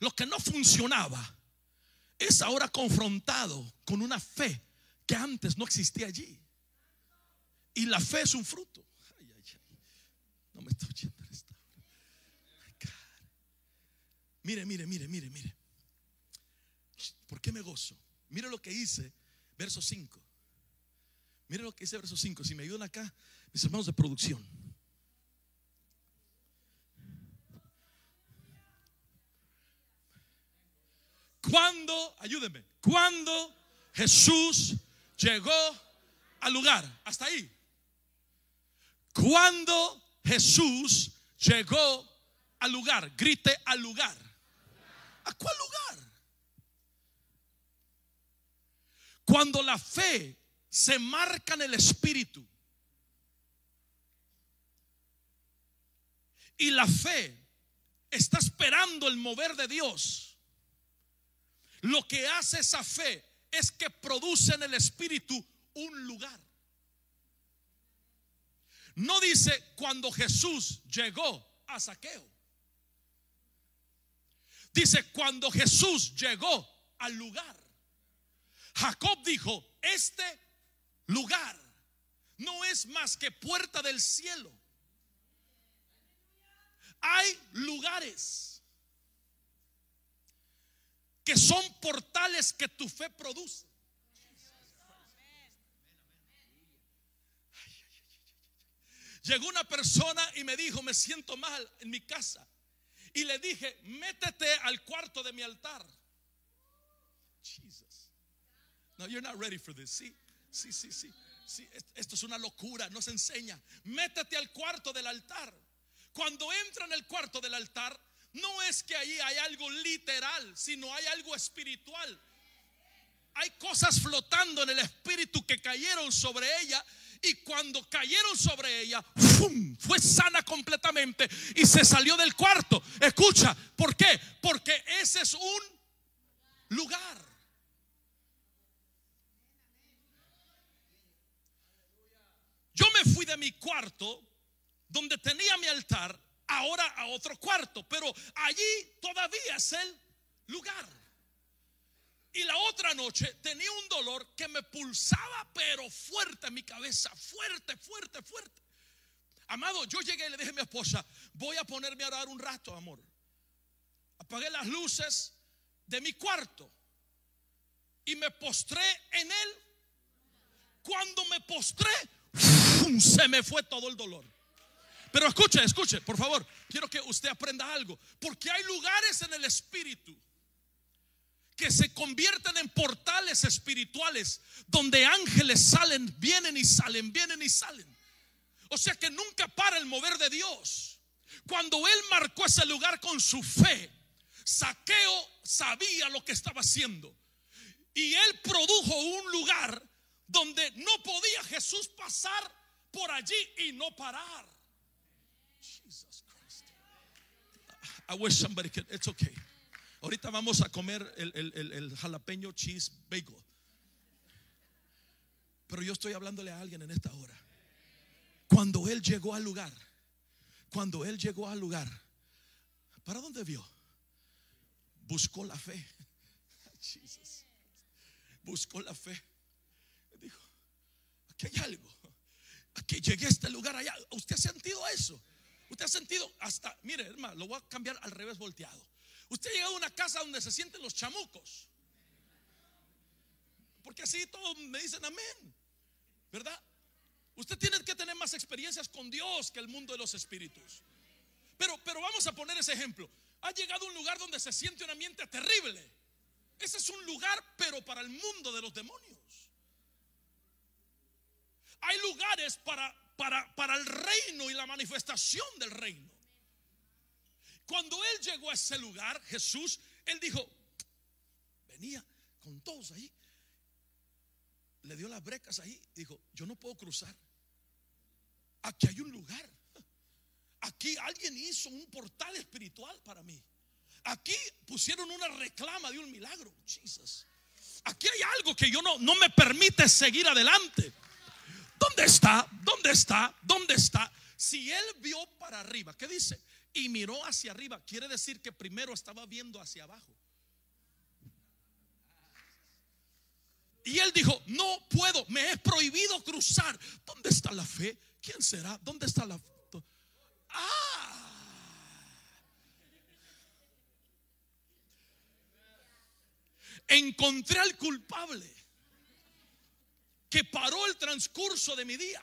lo que no funcionaba, es ahora confrontado con una fe que antes no existía allí. Y la fe es un fruto. No me estoy oyendo esta Mire, mire, mire, mire, mire. ¿Por qué me gozo? Mire lo que hice, verso 5. Mire lo que dice verso 5. Si me ayudan acá, mis hermanos de producción. Cuando, ayúdenme, cuando Jesús llegó al lugar, hasta ahí. Cuando Jesús llegó al lugar, grite al lugar. ¿A cuál lugar? Cuando la fe se marca en el espíritu y la fe está esperando el mover de Dios, lo que hace esa fe es que produce en el espíritu un lugar. No dice cuando Jesús llegó a saqueo. Dice cuando Jesús llegó al lugar. Jacob dijo, este lugar no es más que puerta del cielo. Hay lugares que son portales que tu fe produce. Llegó una persona y me dijo, me siento mal en mi casa. Y le dije, métete al cuarto de mi altar. Jesus. No, you're not ready for this. Sí, sí, sí, sí. esto es una locura, no se enseña. Métete al cuarto del altar. Cuando entra en el cuarto del altar, no es que ahí hay algo literal, sino hay algo espiritual. Hay cosas flotando en el espíritu que cayeron sobre ella y cuando cayeron sobre ella, fue sana completamente y se salió del cuarto. Escucha, ¿por qué? Porque ese es un lugar. Yo me fui de mi cuarto, donde tenía mi altar, ahora a otro cuarto, pero allí todavía es el lugar. Y la otra noche tenía un dolor que me pulsaba, pero fuerte en mi cabeza, fuerte, fuerte, fuerte. Amado, yo llegué y le dije a mi esposa, voy a ponerme a orar un rato, amor. Apagué las luces de mi cuarto y me postré en él. Cuando me postré, se me fue todo el dolor. Pero escuche, escuche, por favor, quiero que usted aprenda algo, porque hay lugares en el espíritu que se convierten en portales espirituales donde ángeles salen, vienen y salen, vienen y salen. O sea que nunca para el mover de Dios. Cuando él marcó ese lugar con su fe, Saqueo sabía lo que estaba haciendo. Y él produjo un lugar donde no podía Jesús pasar por allí y no parar. Jesus Christ. I wish somebody could, it's okay. Ahorita vamos a comer el, jalapeño cheese bagel. Pero yo estoy hablándole a alguien en esta hora. Cuando él llegó al lugar, cuando él llegó al lugar, ¿para dónde vio? Buscó la fe. Buscó la fe. Dijo, aquí hay algo. Aquí llegué a este lugar allá. ¿Usted ha sentido eso? ¿Usted ha sentido hasta, mire hermano, lo voy a cambiar al revés volteado. Usted ha llegado a una casa donde se sienten los chamucos. Porque así todos me dicen amén. ¿Verdad? Usted tiene que tener más experiencias con Dios que el mundo de los espíritus. Pero, pero vamos a poner ese ejemplo. Ha llegado a un lugar donde se siente un ambiente terrible. Ese es un lugar, pero para el mundo de los demonios. Hay lugares para, para, para el reino y la manifestación del reino. Cuando él llegó a ese lugar, Jesús, él dijo, venía con todos ahí le dio las brecas ahí. Dijo, yo no puedo cruzar. Aquí hay un lugar. Aquí alguien hizo un portal espiritual para mí. Aquí pusieron una reclama de un milagro. Jesus. Aquí hay algo que yo no, no me permite seguir adelante. ¿Dónde está? ¿Dónde está? ¿Dónde está? Si él vio para arriba, ¿qué dice? Y miró hacia arriba, quiere decir que primero estaba viendo hacia abajo. Y él dijo, no puedo, me es prohibido cruzar. ¿Dónde está la fe? ¿Quién será? ¿Dónde está la fe? Ah. Encontré al culpable que paró el transcurso de mi día.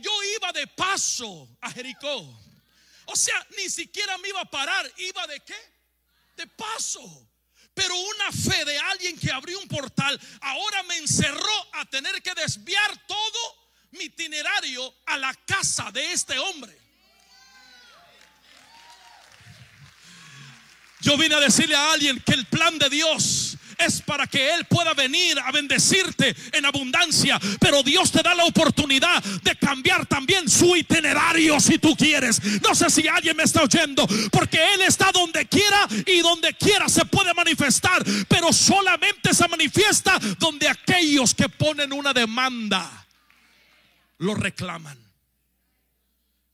Yo iba de paso a Jericó. O sea, ni siquiera me iba a parar. ¿Iba de qué? De paso. Pero una fe de alguien que abrió un portal ahora me encerró a tener que desviar todo mi itinerario a la casa de este hombre. Yo vine a decirle a alguien que el plan de Dios es para que Él pueda venir a bendecirte en abundancia. Pero Dios te da la oportunidad de cambiar también su itinerario si tú quieres. No sé si alguien me está oyendo, porque Él está donde quiera y donde quiera se puede manifestar, pero solamente se manifiesta donde aquellos que ponen una demanda lo reclaman.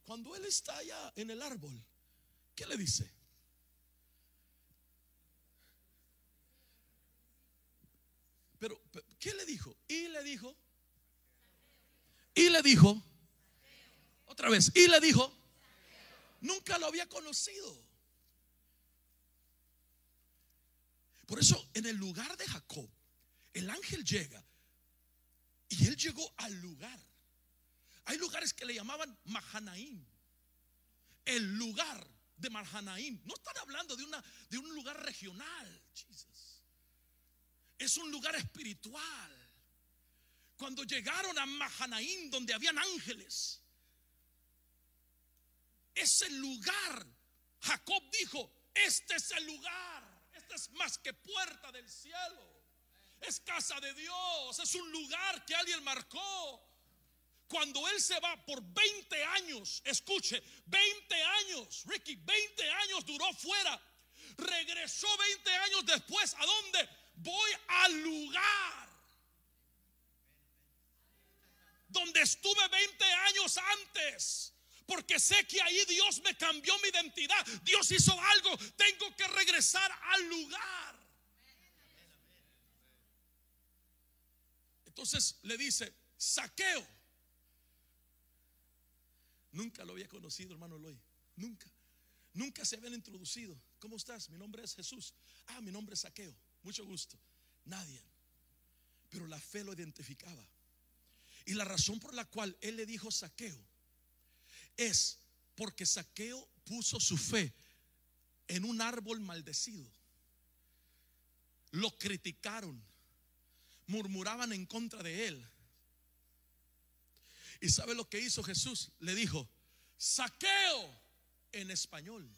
Cuando Él está allá en el árbol, ¿qué le dice? Pero, ¿qué le dijo? Y le dijo. Y le dijo. Otra vez. Y le dijo. Nunca lo había conocido. Por eso en el lugar de Jacob, el ángel llega y él llegó al lugar. Hay lugares que le llamaban Mahanaim. El lugar de Mahanaim. No están hablando de, una, de un lugar regional. Es un lugar espiritual. Cuando llegaron a Mahanaim, donde habían ángeles, ese lugar, Jacob dijo, este es el lugar, este es más que puerta del cielo, es casa de Dios, es un lugar que alguien marcó. Cuando él se va por 20 años, escuche, 20 años, Ricky, 20 años duró fuera, regresó 20 años después, ¿a dónde? Voy al lugar donde estuve 20 años antes. Porque sé que ahí Dios me cambió mi identidad. Dios hizo algo. Tengo que regresar al lugar. Entonces le dice, saqueo. Nunca lo había conocido, hermano Eloy. Nunca. Nunca se habían introducido. ¿Cómo estás? Mi nombre es Jesús. Ah, mi nombre es Saqueo. Mucho gusto. Nadie. Pero la fe lo identificaba. Y la razón por la cual él le dijo saqueo es porque saqueo puso su fe en un árbol maldecido. Lo criticaron, murmuraban en contra de él. ¿Y sabe lo que hizo Jesús? Le dijo, saqueo en español,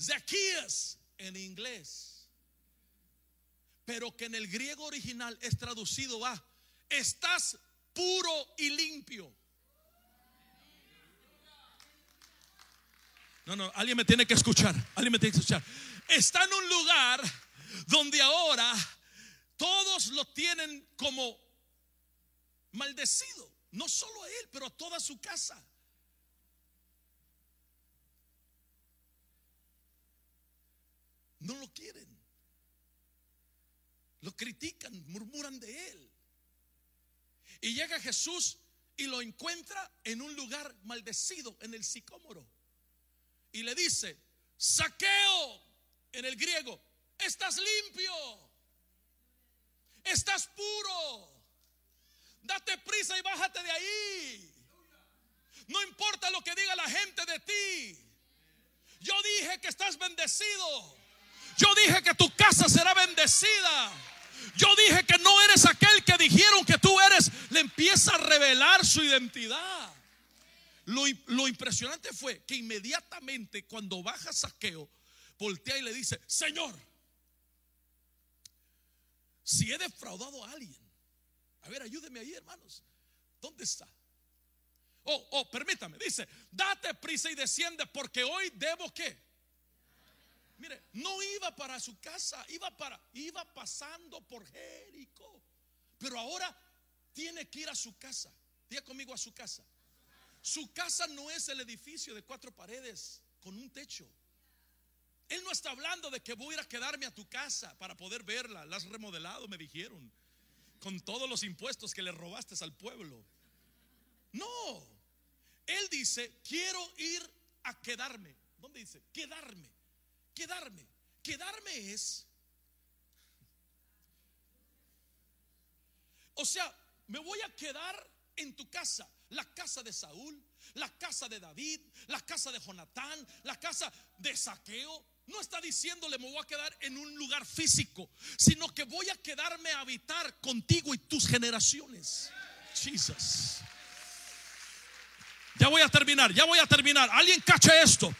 Zacchaeus en inglés pero que en el griego original es traducido a, estás puro y limpio. No, no, alguien me tiene que escuchar, alguien me tiene que escuchar. Está en un lugar donde ahora todos lo tienen como maldecido. No solo a él, pero a toda su casa. No lo quieren. Lo critican, murmuran de él. Y llega Jesús y lo encuentra en un lugar maldecido, en el sicómoro. Y le dice, saqueo en el griego, estás limpio, estás puro, date prisa y bájate de ahí. No importa lo que diga la gente de ti. Yo dije que estás bendecido. Yo dije que tu casa será bendecida. Yo dije que no eres aquel que dijeron que tú eres. Le empieza a revelar su identidad. Lo, impresionante fue que inmediatamente cuando baja saqueo, voltea y le dice, Señor, si he defraudado a alguien, a ver, ayúdeme ahí, hermanos. ¿Dónde está? Oh, oh, permítame, dice, date prisa y desciende porque hoy debo qué? Mire, no iba para su casa, iba para, iba pasando por Jericó. Pero ahora tiene que ir a su casa. Diga conmigo a su casa. Su casa no es el edificio de cuatro paredes con un techo. Él no está hablando de que voy a ir a quedarme a tu casa para poder verla. La has remodelado, me dijeron. Con todos los impuestos que le robaste al pueblo. No. Él dice, quiero ir a quedarme. ¿Dónde dice? Quedarme quedarme. Quedarme es... O sea, me voy a quedar en tu casa, la casa de Saúl, la casa de David, la casa de Jonatán, la casa de Saqueo. No está diciéndole me voy a quedar en un lugar físico, sino que voy a quedarme a habitar contigo y tus generaciones. Jesus. Ya voy a terminar, ya voy a terminar. Alguien cache esto.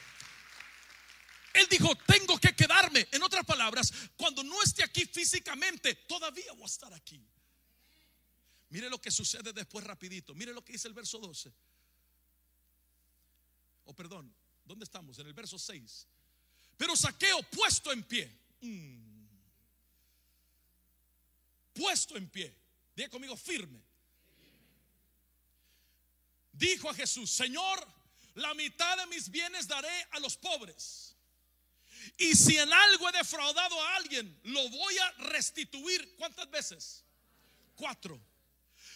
Él dijo, tengo que quedarme. En otras palabras, cuando no esté aquí físicamente, todavía voy a estar aquí. Mire lo que sucede después rapidito. Mire lo que dice el verso 12. O oh, perdón, ¿dónde estamos? En el verso 6. Pero saqueo puesto en pie. Mm. Puesto en pie. Diga conmigo firme. Dijo a Jesús, Señor, la mitad de mis bienes daré a los pobres. Y si en algo he defraudado a alguien, lo voy a restituir. ¿Cuántas veces? Cuatro.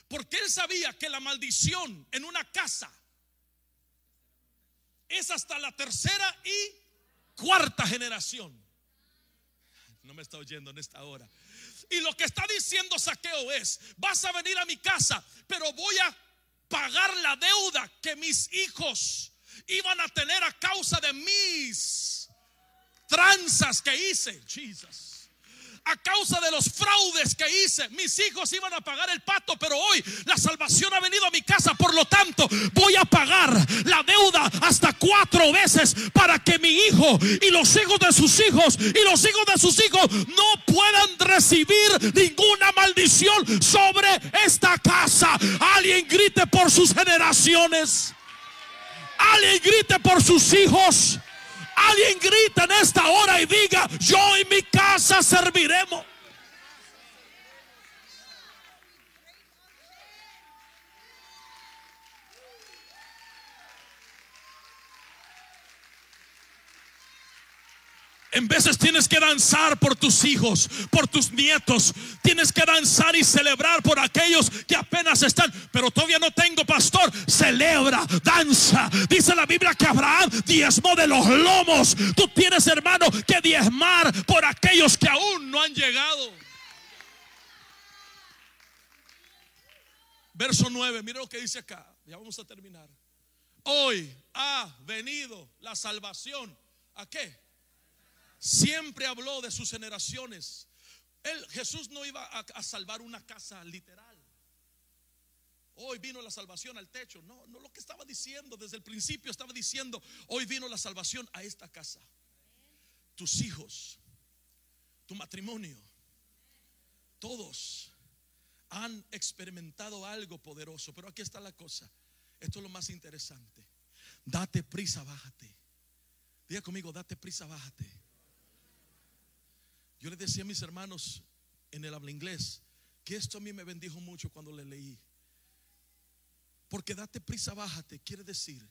Porque él sabía que la maldición en una casa es hasta la tercera y cuarta generación. No me está oyendo en esta hora. Y lo que está diciendo Saqueo es, vas a venir a mi casa, pero voy a pagar la deuda que mis hijos iban a tener a causa de mis tranzas que hice, Jesus. A causa de los fraudes que hice, mis hijos iban a pagar el pato, pero hoy la salvación ha venido a mi casa. Por lo tanto, voy a pagar la deuda hasta cuatro veces para que mi hijo y los hijos de sus hijos y los hijos de sus hijos no puedan recibir ninguna maldición sobre esta casa. Alguien grite por sus generaciones. Alguien grite por sus hijos. Alguien grita en esta hora y diga, yo y mi casa serviremos. En veces tienes que danzar por tus hijos, por tus nietos. Tienes que danzar y celebrar por aquellos que apenas están. Pero todavía no tengo pastor. Celebra, danza. Dice la Biblia que Abraham diezmó de los lomos. Tú tienes, hermano, que diezmar por aquellos que aún no han llegado. Verso 9, mira lo que dice acá. Ya vamos a terminar. Hoy ha venido la salvación. ¿A qué? Siempre habló de sus generaciones. Jesús no iba a, salvar una casa literal. Hoy vino la salvación al techo. No, no lo que estaba diciendo desde el principio estaba diciendo, hoy vino la salvación a esta casa. Tus hijos, tu matrimonio, todos han experimentado algo poderoso. Pero aquí está la cosa. Esto es lo más interesante. Date prisa, bájate. Diga conmigo, date prisa, bájate. Yo les decía a mis hermanos en el habla inglés que esto a mí me bendijo mucho cuando le leí. Porque date prisa, bájate, quiere decir,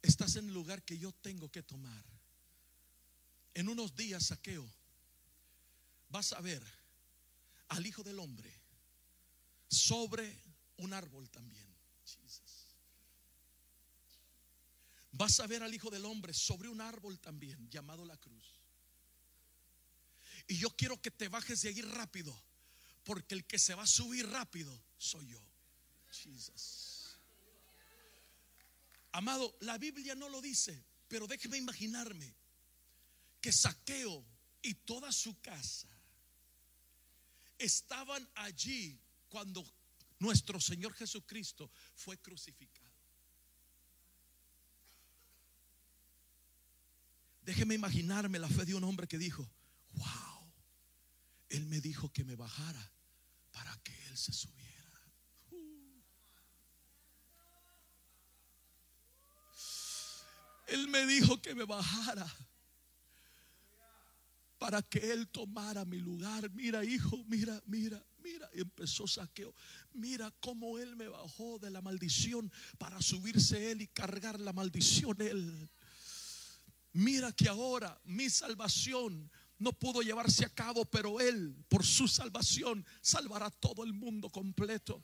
estás en el lugar que yo tengo que tomar. En unos días, saqueo, vas a ver al Hijo del Hombre sobre un árbol también. Vas a ver al Hijo del Hombre sobre un árbol también, llamado la cruz. Y yo quiero que te bajes de ahí rápido, porque el que se va a subir rápido soy yo. Amado, la Biblia no lo dice, pero déjeme imaginarme que Saqueo y toda su casa estaban allí cuando nuestro Señor Jesucristo fue crucificado. Déjeme imaginarme la fe de un hombre que dijo, wow, Él me dijo que me bajara para que Él se subiera. Él me dijo que me bajara para que Él tomara mi lugar. Mira, hijo, mira, mira, mira. Y empezó saqueo. Mira cómo Él me bajó de la maldición para subirse Él y cargar la maldición Él. Mira que ahora mi salvación no pudo llevarse a cabo, pero Él, por su salvación, salvará todo el mundo completo.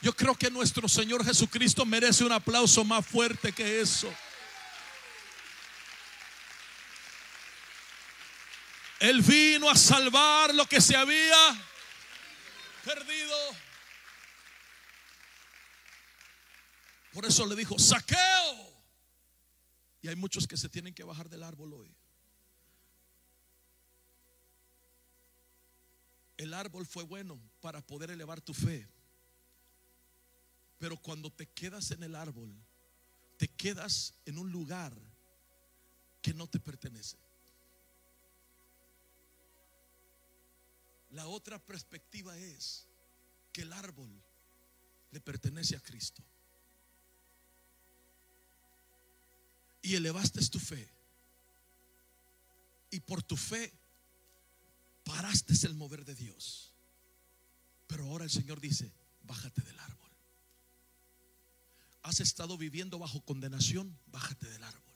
Yo creo que nuestro Señor Jesucristo merece un aplauso más fuerte que eso. Él vino a salvar lo que se había perdido. Por eso le dijo, saqueo. Y hay muchos que se tienen que bajar del árbol hoy. El árbol fue bueno para poder elevar tu fe. Pero cuando te quedas en el árbol, te quedas en un lugar que no te pertenece. La otra perspectiva es que el árbol le pertenece a Cristo. Y elevaste tu fe. Y por tu fe paraste el mover de Dios. Pero ahora el Señor dice, bájate del árbol. Has estado viviendo bajo condenación, bájate del árbol.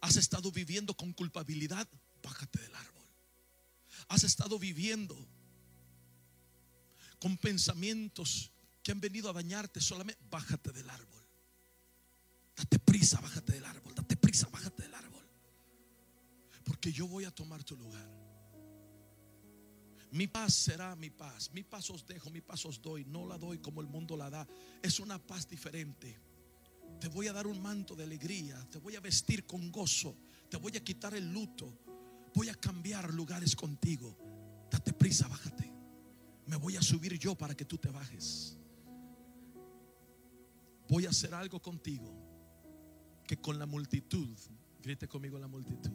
Has estado viviendo con culpabilidad, bájate del árbol has estado viviendo con pensamientos que han venido a dañarte, solamente bájate del árbol. Date prisa, bájate del árbol. Date prisa, bájate del árbol. Porque yo voy a tomar tu lugar. Mi paz será mi paz. Mi paz os dejo, mi paz os doy. No la doy como el mundo la da. Es una paz diferente. Te voy a dar un manto de alegría. Te voy a vestir con gozo. Te voy a quitar el luto voy a cambiar lugares contigo. Date prisa, bájate. Me voy a subir yo para que tú te bajes. Voy a hacer algo contigo que con la multitud, grite conmigo la multitud,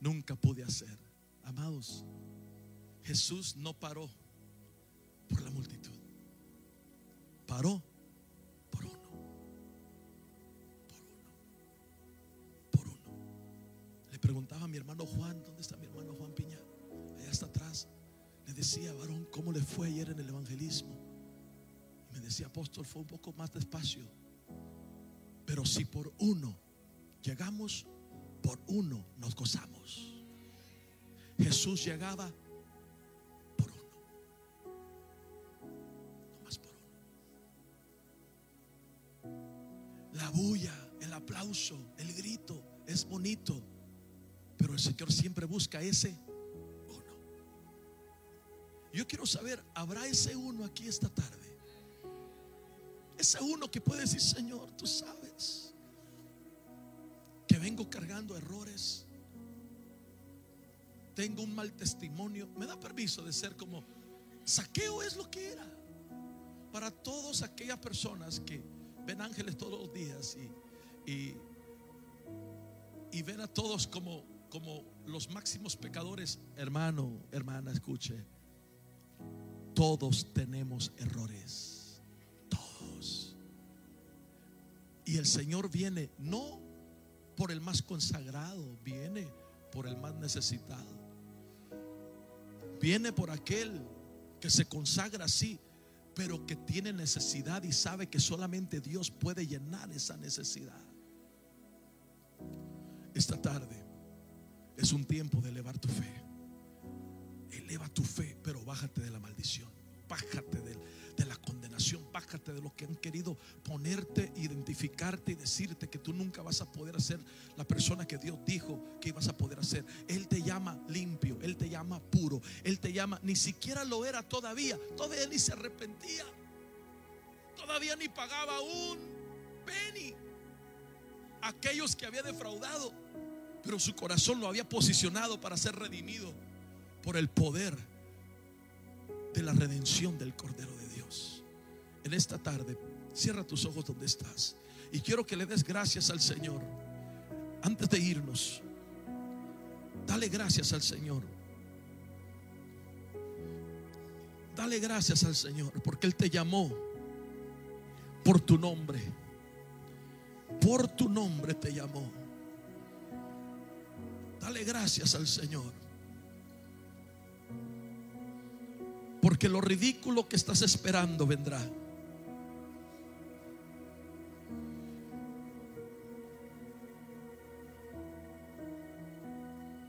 nunca pude hacer. Amados, Jesús no paró por la multitud. Paró preguntaba a mi hermano Juan, ¿dónde está mi hermano Juan Piña? Allá está atrás. Le decía, varón, ¿cómo le fue ayer en el evangelismo? Me decía, apóstol, fue un poco más despacio. Pero si por uno llegamos, por uno nos gozamos. Jesús llegaba por uno. No más por uno. La bulla, el aplauso, el grito es bonito pero el Señor siempre busca ese uno. Yo quiero saber, ¿habrá ese uno aquí esta tarde? Ese uno que puede decir, Señor, tú sabes que vengo cargando errores. Tengo un mal testimonio. Me da permiso de ser como saqueo es lo que era. Para todas aquellas personas que ven ángeles todos los días y, y, y ven a todos como como los máximos pecadores, hermano, hermana, escuche, todos tenemos errores, Y el Señor viene no por el más consagrado, viene por el más necesitado. Viene por aquel que se consagra así, pero que tiene necesidad y sabe que solamente Dios puede llenar esa necesidad. Esta tarde es un tiempo de elevar tu fe. Eleva tu fe, pero bájate de la maldición. Bájate de, de la condenación. Bájate de lo que han querido ponerte, identificarte y decirte que tú nunca vas a poder hacer la persona que Dios dijo que ibas a poder hacer. Él te llama limpio, Él te llama puro, Él te llama, ni siquiera lo era todavía, todavía ni se arrepentía, todavía ni pagaba un penny aquellos que había defraudado, pero su corazón lo había posicionado para ser redimido por el poder de la redención del Cordero de. En esta tarde, cierra tus ojos donde estás y quiero que le des gracias al Señor. Antes de irnos, dale gracias al Señor. Dale gracias al Señor porque Él te llamó por tu nombre. Por tu nombre te llamó. Dale gracias al Señor. Porque lo ridículo que estás esperando vendrá.